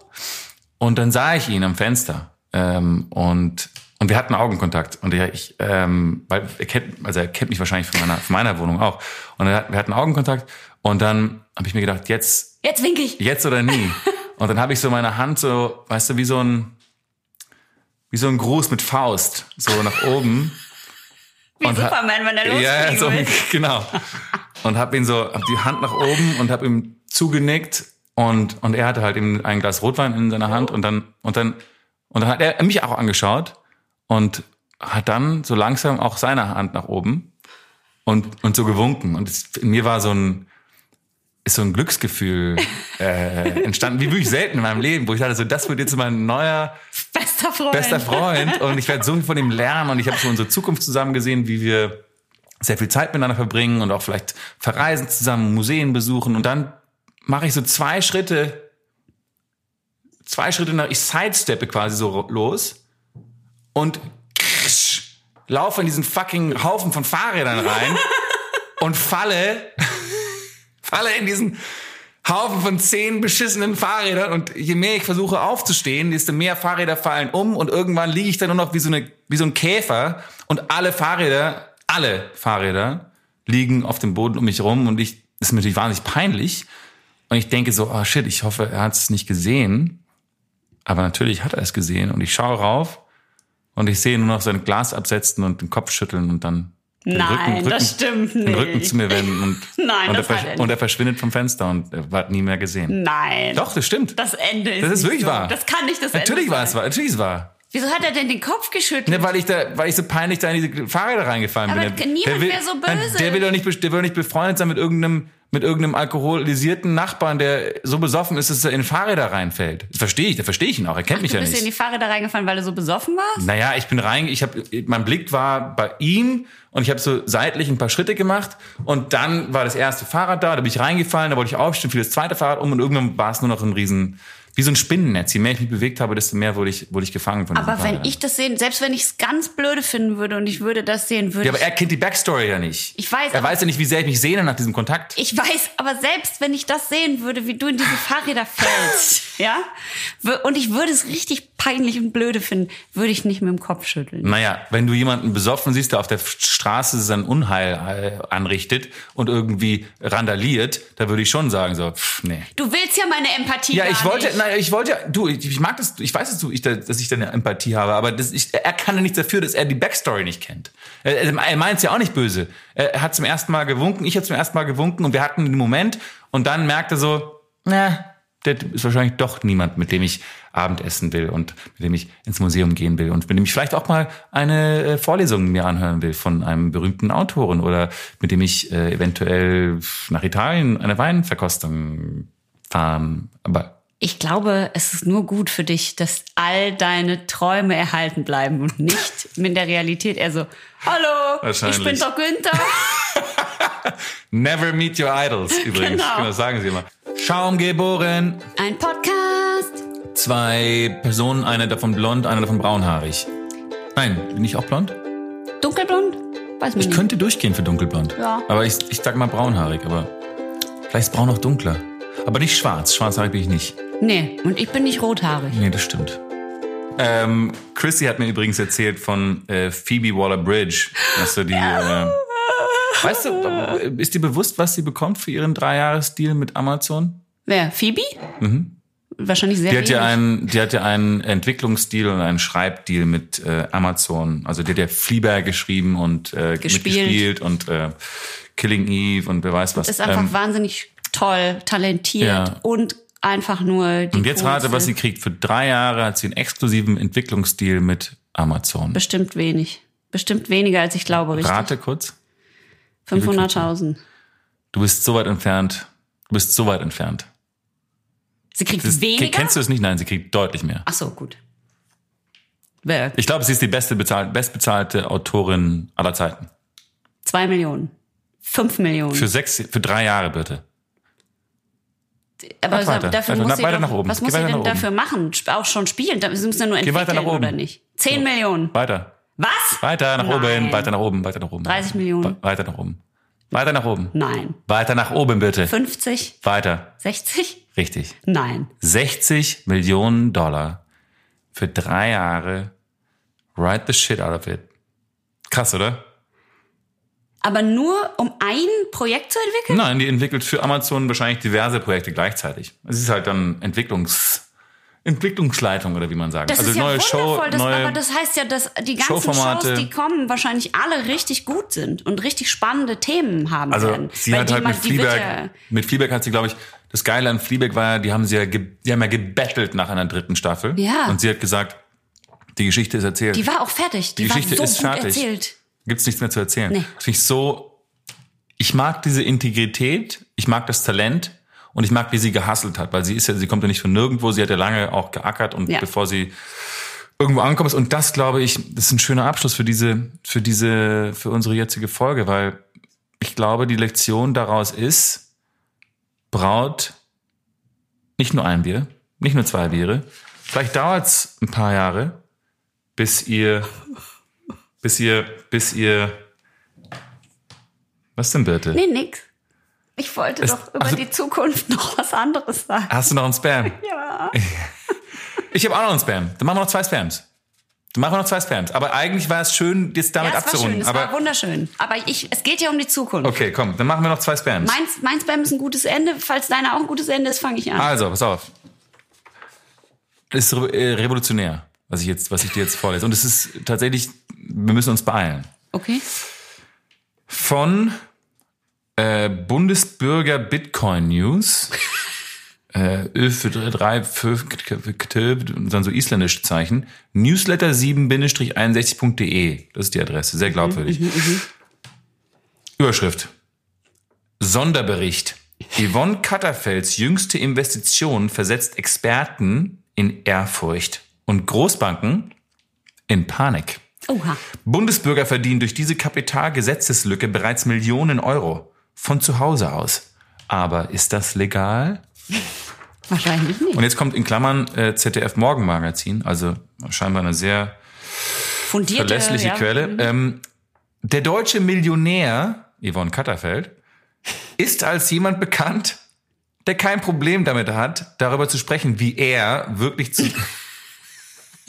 Und dann sah ich ihn am Fenster. Ähm, und und wir hatten Augenkontakt. Und er, ich ähm, weil er kennt also er kennt mich wahrscheinlich von meiner von meiner Wohnung auch. Und er, wir hatten Augenkontakt. Und dann habe ich mir gedacht jetzt Jetzt winke ich. jetzt oder nie und dann habe ich so meine Hand so weißt du wie so ein wie so ein Gruß mit Faust so nach oben Wie Und Superman, wenn er ja, losfliegen so, will. genau. Und hab ihn so, hab die Hand nach oben und hab ihm zugenickt und und er hatte halt eben ein Glas Rotwein in seiner Hand und dann und dann und dann hat er mich auch angeschaut und hat dann so langsam auch seine Hand nach oben und und so gewunken und es, in mir war so ein ist so ein Glücksgefühl äh, entstanden, wie wirklich selten in meinem Leben, wo ich dachte, so das wird jetzt mein neuer Bester Freund. bester Freund. Und ich werde so viel von ihm lernen. Und ich habe so unsere Zukunft zusammen gesehen, wie wir sehr viel Zeit miteinander verbringen und auch vielleicht verreisen zusammen, Museen besuchen. Und dann mache ich so zwei Schritte, zwei Schritte nach, ich sidesteppe quasi so los und krisch, laufe in diesen fucking Haufen von Fahrrädern rein und falle, falle in diesen Haufen von zehn beschissenen Fahrrädern. Und je mehr ich versuche aufzustehen, desto mehr Fahrräder fallen um und irgendwann liege ich dann nur noch wie so, eine, wie so ein Käfer und alle Fahrräder, alle Fahrräder liegen auf dem Boden um mich rum und ich, ist mir natürlich wahnsinnig peinlich. Und ich denke so, oh shit, ich hoffe, er hat es nicht gesehen, aber natürlich hat er es gesehen und ich schaue rauf und ich sehe nur noch sein Glas absetzen und den Kopf schütteln und dann den Nein, das stimmt den Rücken nicht. zu mir wenden und, Nein, und, das er, er nicht. und er verschwindet vom Fenster und wird nie mehr gesehen. Nein. Doch, das stimmt. Das Ende ist Das ist nicht wirklich so. wahr. Das kann nicht das natürlich Ende war es wahr. Natürlich ist es wahr. Wieso hat er denn den Kopf geschüttelt? Ne, weil ich da, weil ich so peinlich da in diese Fahrräder reingefallen Aber bin. Der- niemand der will, wär so böse. Der will doch nicht, der will doch nicht befreundet sein mit irgendeinem mit irgendeinem alkoholisierten Nachbarn, der so besoffen ist, dass er in Fahrräder reinfällt. Das verstehe ich, da verstehe ich ihn auch. Er kennt mich Du ja bist nicht. in die Fahrräder reingefallen, weil du so besoffen warst? Naja, ich bin rein, ich habe, mein Blick war bei ihm und ich habe so seitlich ein paar Schritte gemacht und dann war das erste Fahrrad da, da bin ich reingefallen, da wollte ich aufstehen, fiel das zweite Fahrrad um und irgendwann war es nur noch ein riesen, wie so ein Spinnennetz. Je mehr ich mich bewegt habe, desto mehr wurde ich, wurde ich gefangen von Aber wenn ich das sehen, selbst wenn ich es ganz blöde finden würde und ich würde das sehen, würde Ja, aber er kennt die Backstory ja nicht. Ich weiß, Er weiß ja nicht, wie sehr ich mich sehne nach diesem Kontakt. ich weiß, aber selbst wenn ich das sehen würde, wie du in diese Fahrräder fällst, ja, und ich würde es richtig peinlich und blöde finden, würde ich nicht mit dem Kopf schütteln. Naja, wenn du jemanden besoffen siehst, der auf der Straße sein Unheil äh, anrichtet und irgendwie randaliert, da würde ich schon sagen so, pff, nee. Du willst ja meine Empathie Ja, ich wollte, nein, ich wollte ja, du, ich, mag das, ich weiß, dass du, ich, da- dass ich deine Empathie habe, aber das, ich, er kann ja nichts dafür, dass er die Backstory nicht kennt. Er, er meint es ja auch nicht böse. Er, er hat zum ersten Mal gewunken, ich habe zum ersten Mal gewunken und wir hatten den Moment und dann merkte so, na, der ist wahrscheinlich doch niemand, mit dem ich Abendessen will und mit dem ich ins Museum gehen will und mit dem ich vielleicht auch mal eine äh, Vorlesung mir anhören will von einem berühmten Autoren oder mit dem ich äh, eventuell nach Italien eine Weinverkostung fahren. Aber Ich glaube, es ist nur gut für dich, dass all deine Träume erhalten bleiben und nicht mit der Realität eher so, hallo, ich bin doch Günther. Never meet your idols, übrigens. Genau. Das sagen sie immer. Schaum geboren. Ein Podcast. Zwei Personen, eine davon blond, eine davon braunhaarig. Nein, bin ich auch blond? Dunkelblond? Weiß man Ich nicht. könnte durchgehen für dunkelblond. Ja. Aber ich, ich sag mal braunhaarig, aber vielleicht ist braun noch dunkler. Aber nicht schwarz. Schwarzhaarig bin ich nicht. Nee, und ich bin nicht rothaarig. Nee, das stimmt. Ähm, Chrissy hat mir übrigens erzählt von äh, Phoebe Waller-Bridge. Dass du die, äh, weißt du, ist dir bewusst, was sie bekommt für ihren Dreijahres-Deal mit Amazon? Wer? Phoebe? Mhm. Wahrscheinlich sehr Die hat ja einen, die hat ja einen Entwicklungsdeal und einen Schreibdeal mit äh, Amazon. Also die hat ja Fleabag geschrieben und äh, Gespielt. mitgespielt und äh, Killing Eve und wer weiß was. ist einfach Ähm, wahnsinnig toll, talentiert Ja. und einfach nur die und jetzt rate, coolste. was sie kriegt. Für drei Jahre hat sie einen exklusiven Entwicklungsdeal mit Amazon. Bestimmt wenig. Bestimmt weniger, als ich glaube, richtig. Rate kurz. 500.000. Du bist so weit entfernt. Du bist so weit entfernt. Sie kriegt Das, weniger? Kennst du es nicht? Nein, sie kriegt deutlich mehr. Ach so, gut. Wer? Ich glaube, sie ist die beste bezahlt, bestbezahlte Autorin aller Zeiten. Zwei Millionen. Fünf Millionen. Für sechs, für drei Jahre bitte. Aber Mach weiter. dafür Weiter, muss sie weiter doch, nach oben. Was Geh muss sie denn oben. dafür machen? Auch schon spielen? Sie müssen ja nur entwickeln, weiter nach oben. oder nicht? Zehn Millionen. Weiter. Was? Weiter nach oben, Nein. weiter nach oben, weiter nach oben. 30 Millionen. We- Weiter nach oben. Weiter nach oben. Nein. Weiter nach oben, bitte. 50? Weiter. 60? Richtig. Nein. 60 Millionen Dollar für drei Jahre. Write the shit out of it. Krass, oder? Aber nur um ein Projekt zu entwickeln? Nein, die entwickelt für Amazon wahrscheinlich diverse Projekte gleichzeitig. Es ist halt dann Entwicklungs Entwicklungsleitung oder wie man sagt. Das also ist ja neue Show. Das, neue aber das heißt ja, dass die ganzen. Shows, die kommen, wahrscheinlich alle richtig gut sind und richtig spannende Themen haben Also werden. sie hat halt mit Fleabag, mit Fleabag hat sie, glaube ich, das Geile an Fleabag war ja, die haben sie ja, die haben ja gebettelt nach einer dritten Staffel. Ja. Und sie hat gesagt, die Geschichte ist erzählt. Die war auch fertig. Die, Die Geschichte war so ist gut fertig. erzählt. Gibt's nichts mehr zu erzählen. Nee. Das finde ich so, ich mag diese Integrität, ich mag das Talent und ich mag, wie sie gehustelt hat, weil sie ist ja, sie kommt ja nicht von nirgendwo, sie hat ja lange auch geackert und Ja. bevor sie irgendwo ankommt und das glaube ich, das ist ein schöner Abschluss für diese, für diese, für unsere jetzige Folge, weil ich glaube, die Lektion daraus ist, braut nicht nur ein Bier, nicht nur zwei Biere, vielleicht dauert's ein paar Jahre, bis ihr, bis ihr, bis ihr, was denn bitte? Nee, nix. Ich wollte Es- doch über also- die Zukunft noch was anderes sagen. Hast du noch einen Spam? Ja. Ich habe auch noch einen Spam. Dann machen wir noch zwei Spams. Dann machen wir noch zwei Spams. Aber eigentlich war es schön, jetzt damit Ja, es war schön, abzurunden. es war wunderschön. Aber ich, es geht ja um die Zukunft. okay, komm, dann machen wir noch zwei Spams. Mein, mein Spam ist ein gutes Ende. Falls deiner auch ein gutes Ende ist, fange ich an. Also, pass auf. Ist äh, revolutionär, was ich jetzt, was ich dir jetzt vorlese. Und es ist tatsächlich, wir müssen uns beeilen. Okay. Von äh, Bundesbürger Bitcoin News. äh, Ö für drei, fünf, und dann so isländische Zeichen. Newsletter 7-61.de. Das ist die Adresse. Sehr glaubwürdig. Überschrift. Sonderbericht. Yvonne Katterfelds jüngste Investition versetzt Experten in Ehrfurcht und Großbanken in Panik. Oha. Bundesbürger verdienen durch diese Kapitalgesetzeslücke bereits Millionen Euro von zu Hause aus. Aber ist das legal? Wahrscheinlich nicht. Und jetzt kommt in Klammern äh, ZDF Morgenmagazin, also scheinbar eine sehr Fundierte, verlässliche ja. Mhm. Quelle. Ähm, der deutsche Millionär, Yvonne Katterfeld, ist als jemand bekannt, der kein Problem damit hat, darüber zu sprechen, wie er wirklich zu,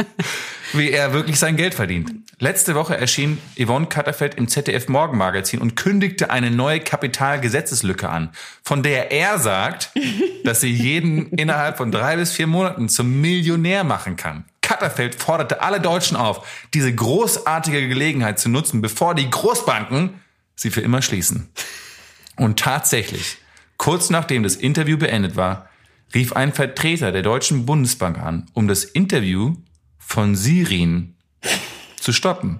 wie er wirklich sein Geld verdient. Letzte Woche erschien Yvonne Katterfeld im ZDF Morgenmagazin und kündigte eine neue Kapitalgesetzeslücke an, von der er sagt, dass sie jeden innerhalb von drei bis vier Monaten zum Millionär machen kann. Katterfeld forderte alle Deutschen auf, diese großartige Gelegenheit zu nutzen, bevor die Großbanken sie für immer schließen. Und tatsächlich, kurz nachdem das Interview beendet war, rief ein Vertreter der Deutschen Bundesbank an, um das Interview von Sirin zu stoppen.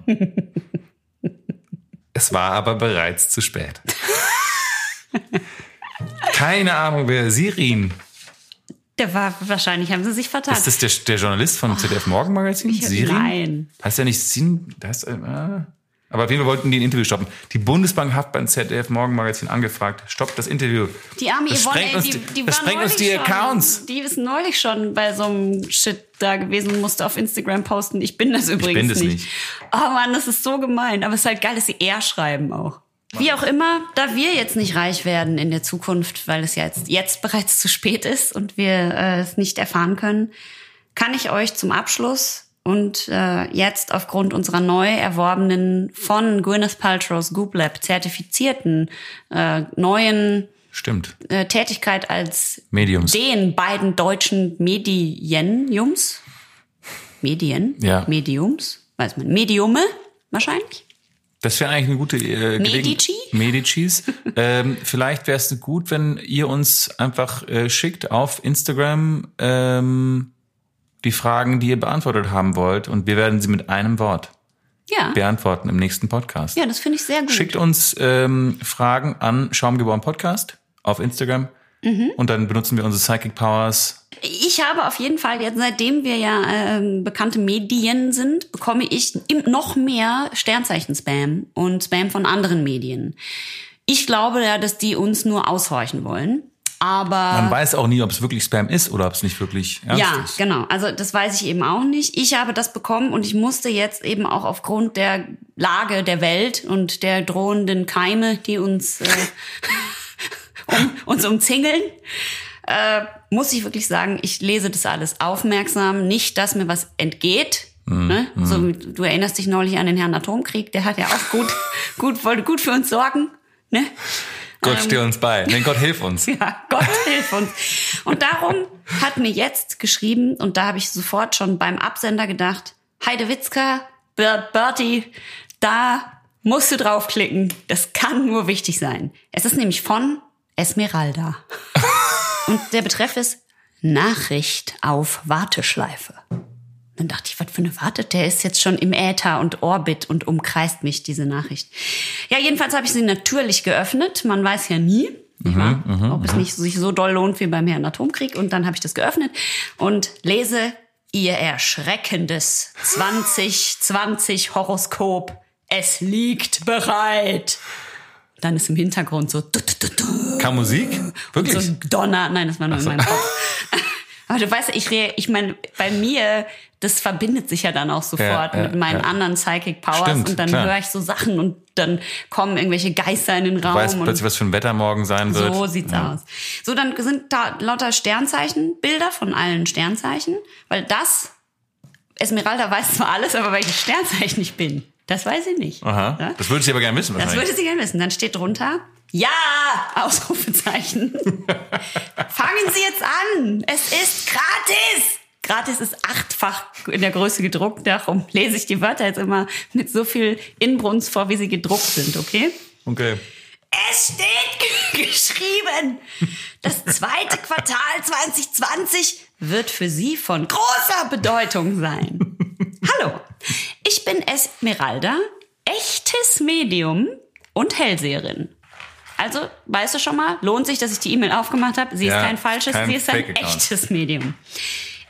Es war aber bereits zu spät. Keine Ahnung, wer Sirin. Der war, wahrscheinlich haben sie sich vertan. Ist das der, der Journalist von ZDF Morgenmagazin? Ich- Sirin? nein. Heißt ja nicht Sin. Das, äh, aber auf jeden Fall wollten die ein Interview stoppen. Die Bundesbank hat beim ZDF Morgenmagazin angefragt, stoppt das Interview. Die arme Das Yvonne, ey, uns die, die- die das sprengt uns die schon, Accounts. Die ist neulich schon bei so einem Shit da gewesen und musste auf Instagram posten. Ich bin das übrigens bin das nicht. nicht. Oh Mann, das ist so gemein. Aber es ist halt geil, dass sie eher schreiben auch. Wie auch immer, da wir jetzt nicht reich werden in der Zukunft, weil es ja jetzt, jetzt bereits zu spät ist und wir äh, es nicht erfahren können, kann ich euch zum Abschluss und äh, jetzt aufgrund unserer neu erworbenen von Gwyneth Paltrow's Goop Lab zertifizierten äh, neuen Stimmt. äh, Tätigkeit als Mediums. den beiden deutschen Medienjums. Medien? Ja. Mediums? Weiß man. Mediume? Wahrscheinlich. Das wäre eigentlich eine gute äh, Medici? Medicis. ähm, vielleicht wäre es gut, wenn ihr uns einfach äh, schickt auf Instagram ähm, die Fragen, die ihr beantwortet haben wollt. Und wir werden sie mit einem Wort Ja. beantworten im nächsten Podcast. Ja, das finde ich sehr gut. Schickt uns ähm, Fragen an Schaumgeboren Podcast auf Instagram. Mhm. Und dann benutzen wir unsere Psychic Powers. Ich habe auf jeden Fall, jetzt seitdem wir ja ähm, bekannte Medien sind, bekomme ich noch mehr Sternzeichen-Spam und Spam von anderen Medien. Ich glaube ja, dass die uns nur aushorchen wollen. Aber Man weiß auch nie, ob es wirklich Spam ist oder ob es nicht wirklich ernst Ja, ist. genau. Also das weiß ich eben auch nicht. Ich habe das bekommen und ich musste jetzt eben auch aufgrund der Lage der Welt und der drohenden Keime, die uns, äh, um, uns umzingeln, äh, muss ich wirklich sagen, ich lese das alles aufmerksam. Nicht, dass mir was entgeht. Ne? So, wie- du erinnerst dich neulich an den Herrn Atomkrieg, der hat ja auch gut, gut, wollte gut für uns sorgen. Ne? Gott steh uns bei. Nein, Gott hilf uns. Ja, Gott hilf uns. Und darum hat mir jetzt geschrieben, und da habe ich sofort schon beim Absender gedacht, Heide Witzka, Bert Bertie, da musst du draufklicken. Das kann nur wichtig sein. Es ist nämlich von Esmeralda. Und der Betreff ist Nachricht auf Warteschleife. Dann dachte ich, was für eine Warte? Der ist jetzt schon im Äther und Orbit und umkreist mich, diese Nachricht. Ja, jedenfalls habe ich sie natürlich geöffnet. Man weiß ja nie, nicht wahr? ob es nicht sich so doll lohnt wie beim Herrn Atomkrieg. Und dann habe ich das geöffnet und lese ihr erschreckendes 2020 Horoskop. Es liegt bereit. Dann ist im Hintergrund so du, du, du. Kam Musik? Wirklich? so ein Donner. Nein, das war nur in meinem Kopf. Aber du weißt, ich, re- ich meine, bei mir, das verbindet sich ja dann auch sofort Ja, ja, mit meinen ja. anderen Psychic Powers Stimmt, und dann klar. höre ich so Sachen und dann kommen irgendwelche Geister in den Raum. Weiß und plötzlich, was für ein Wetter morgen sein wird. so sieht's aus. So, dann sind da lauter Sternzeichen, Bilder von allen Sternzeichen, weil das, Esmeralda weiß zwar alles, aber welches Sternzeichen ich bin, das weiß sie nicht. Aha. Ja? Das würde ich aber gerne wissen Das würde sie gerne wissen. Dann steht drunter, ja, Ausrufezeichen. Fangen Sie jetzt an. Es ist gratis. Gratis ist achtfach in der Größe gedruckt. Darum lese ich die Wörter jetzt immer mit so viel Inbrunst vor, wie sie gedruckt sind, okay? Okay. Es steht geschrieben. Das zweite Quartal 2020 wird für Sie von großer Bedeutung sein. Hallo, ich bin Esmeralda, echtes Medium und Hellseherin. Also, weißt du schon mal, lohnt sich, dass ich die E-Mail aufgemacht habe. Sie Ja, ist kein falsches, kein sie ist ein echtes Medium.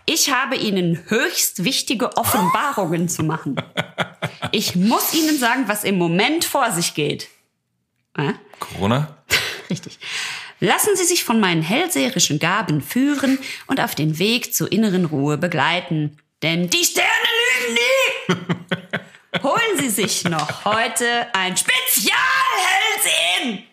Ich habe Ihnen höchst wichtige Offenbarungen zu machen. Ich muss Ihnen sagen, was im Moment vor sich geht. Äh? Corona? Richtig. Lassen Sie sich von meinen hellseherischen Gaben führen und auf den Weg zur inneren Ruhe begleiten. Denn die Sterne lügen nie! Holen Sie sich noch heute ein Spezialhellsehen!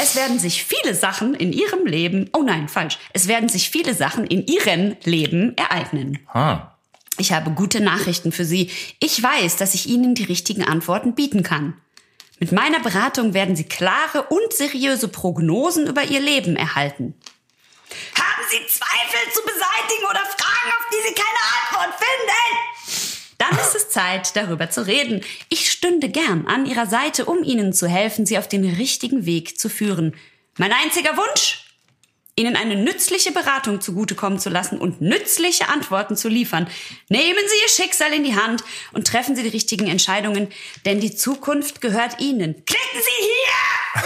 Es werden sich viele Sachen in Ihrem Leben, oh nein, falsch, es werden sich viele Sachen in Ihrem Leben ereignen. Ah. Ich habe gute Nachrichten für Sie. Ich weiß, dass ich Ihnen die richtigen Antworten bieten kann. Mit meiner Beratung werden Sie klare und seriöse Prognosen über Ihr Leben erhalten. Haben Sie Zweifel zu beseitigen oder Fragen, auf die Sie keine Antwort finden? Dann ist es Zeit, darüber zu reden. Ich stünde gern an Ihrer Seite, um Ihnen zu helfen, Sie auf den richtigen Weg zu führen. Mein einziger Wunsch? Ihnen eine nützliche Beratung zugutekommen zu lassen und nützliche Antworten zu liefern. Nehmen Sie Ihr Schicksal in die Hand und treffen Sie die richtigen Entscheidungen, denn die Zukunft gehört Ihnen. Klicken Sie hier!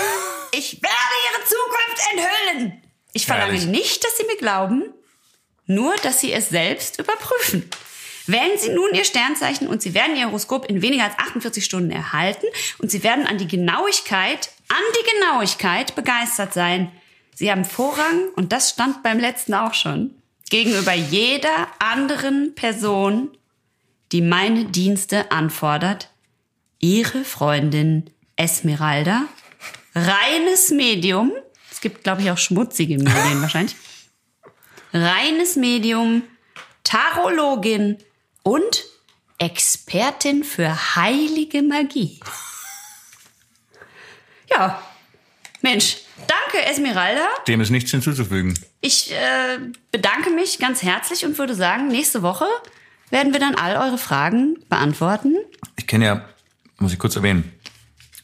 Ich werde Ihre Zukunft enthüllen. Ich verlange Herrlich. nicht, dass Sie mir glauben, nur dass Sie es selbst überprüfen. Wählen Sie nun Ihr Sternzeichen und Sie werden Ihr Horoskop in weniger als 48 Stunden erhalten und Sie werden an die Genauigkeit, an die Genauigkeit begeistert sein. Sie haben Vorrang, und das stand beim letzten auch schon, gegenüber jeder anderen Person, die meine Dienste anfordert. Ihre Freundin Esmeralda, reines Medium, gibt, glaube ich, auch schmutzige Medien wahrscheinlich, reines Medium, Tarologin und Expertin für heilige Magie. Ja, Mensch, danke Esmeralda. Dem ist nichts hinzuzufügen. Ich äh, bedanke mich ganz herzlich und würde sagen, nächste Woche werden wir dann all eure Fragen beantworten. Ich kenne ja, muss ich kurz erwähnen,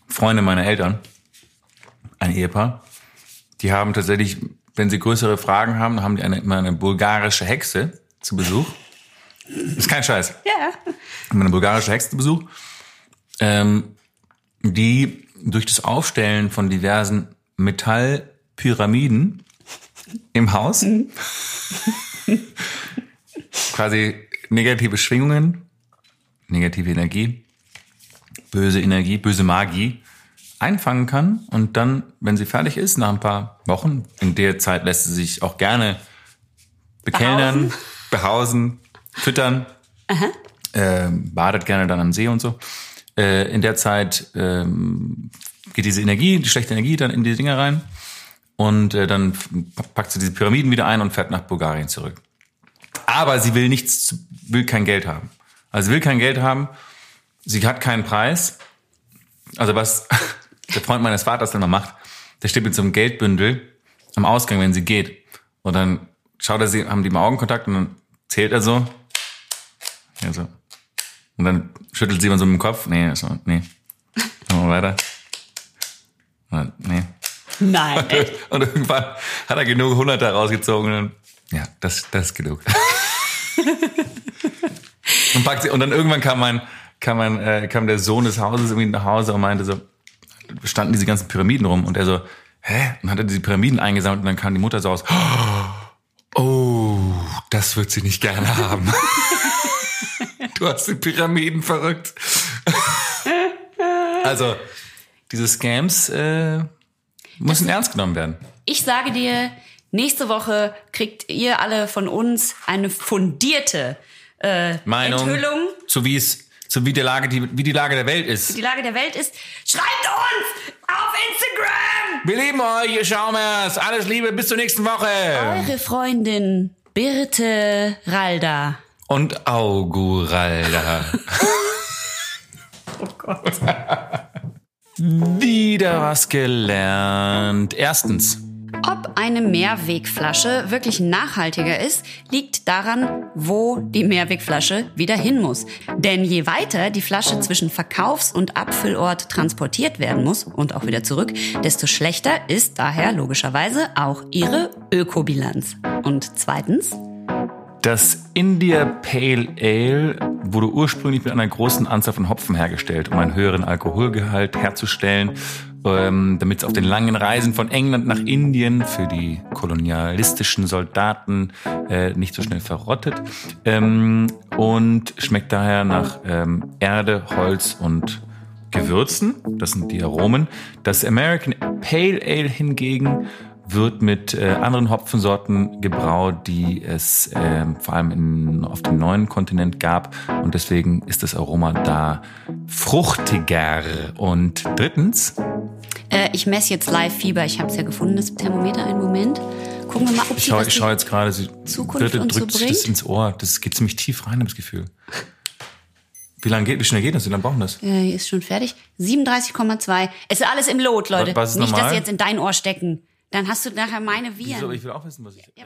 Freunde meiner Eltern, ein Ehepaar, die haben tatsächlich, wenn sie größere Fragen haben, haben die eine, immer eine bulgarische Hexe zu Besuch. Ist kein Scheiß. Ja. Haben eine bulgarische Hexe zu Besuch, ähm, die durch das Aufstellen von diversen Metallpyramiden im Haus quasi negative Schwingungen, negative Energie, böse Energie, böse Magie einfangen kann und dann, wenn sie fertig ist, nach ein paar Wochen, in der Zeit lässt sie sich auch gerne bekellnern, behausen, füttern, ähm, badet gerne dann am See und so. Äh, in der Zeit ähm, geht diese Energie, die schlechte Energie dann in die Dinger rein und äh, dann packt sie diese Pyramiden wieder ein und fährt nach Bulgarien zurück. Aber sie will nichts, will kein Geld haben. Also sie will kein Geld haben. Sie hat keinen Preis. Also was der Freund meines Vaters mal macht, der steht mit so einem Geldbündel am Ausgang, wenn sie geht. Und dann schaut er sie, haben die mal Augenkontakt und dann zählt er so. Ja, so. Und dann schüttelt sie mal so mit dem Kopf. Nee, so, nee. Machen wir weiter. Und, nee. Nein. Und irgendwann hat er genug Hunderter rausgezogen und ja, das, das ist genug. und, packt sie, und dann irgendwann kam mein, kam mein, äh, kam der Sohn des Hauses irgendwie nach Hause und meinte so, standen diese ganzen Pyramiden rum und er so, hä? Und hat er diese Pyramiden eingesammelt und dann kam die Mutter so aus, oh, das wird sie nicht gerne haben. du hast die Pyramiden verrückt. also, diese Scams, äh, müssen ernst genommen werden. Ich sage dir, nächste Woche kriegt ihr alle von uns eine fundierte äh, Meinung Enthüllung. zu wie es, zu wie die Lage, die, wie die Lage der Welt ist. Die Lage der Welt ist. Schreibt uns auf Instagram! Wir lieben euch, ihr Schaumers. Alles Liebe, bis zur nächsten Woche. Eure Freundin Birte Ralda. Und Auguralda. Oh Gott. Wieder was gelernt. Erstens. Ob eine Mehrwegflasche wirklich nachhaltiger ist, liegt daran, wo die Mehrwegflasche wieder hin muss. Denn je weiter die Flasche zwischen Verkaufs- und Abfüllort transportiert werden muss und auch wieder zurück, desto schlechter ist daher logischerweise auch ihre Ökobilanz. Und zweitens, Das India Pale Ale wurde ursprünglich mit einer großen Anzahl von Hopfen hergestellt, um einen höheren Alkoholgehalt herzustellen ähm, damit es auf den langen Reisen von England nach Indien für die kolonialistischen Soldaten äh, nicht so schnell verrottet ähm, und schmeckt daher nach ähm, Erde, Holz und Gewürzen. Das sind die Aromen. Das American Pale Ale hingegen wird mit äh, anderen Hopfensorten gebraut, die es äh, vor allem in, auf dem neuen Kontinent gab. Und deswegen ist das Aroma da fruchtiger. Und drittens. Äh, ich messe jetzt Live-Fieber. Ich habe es ja gefunden, das Thermometer. Einen Moment. Gucken wir mal, ob ich schaue, ich schaue jetzt gerade, sie Zukunft drückt so das ins Ohr. Das geht ziemlich tief rein, das Gefühl. Wie lange geht, wie schnell geht das? Wie lange brauchen das? Ja, ist schon fertig. 37,2. Es ist alles im Lot, Leute. Was ist Nicht, normal? dass sie jetzt in dein Ohr stecken. Dann hast du nachher meine Viren. Wieso? Ich will auch wissen, was ich. Ja,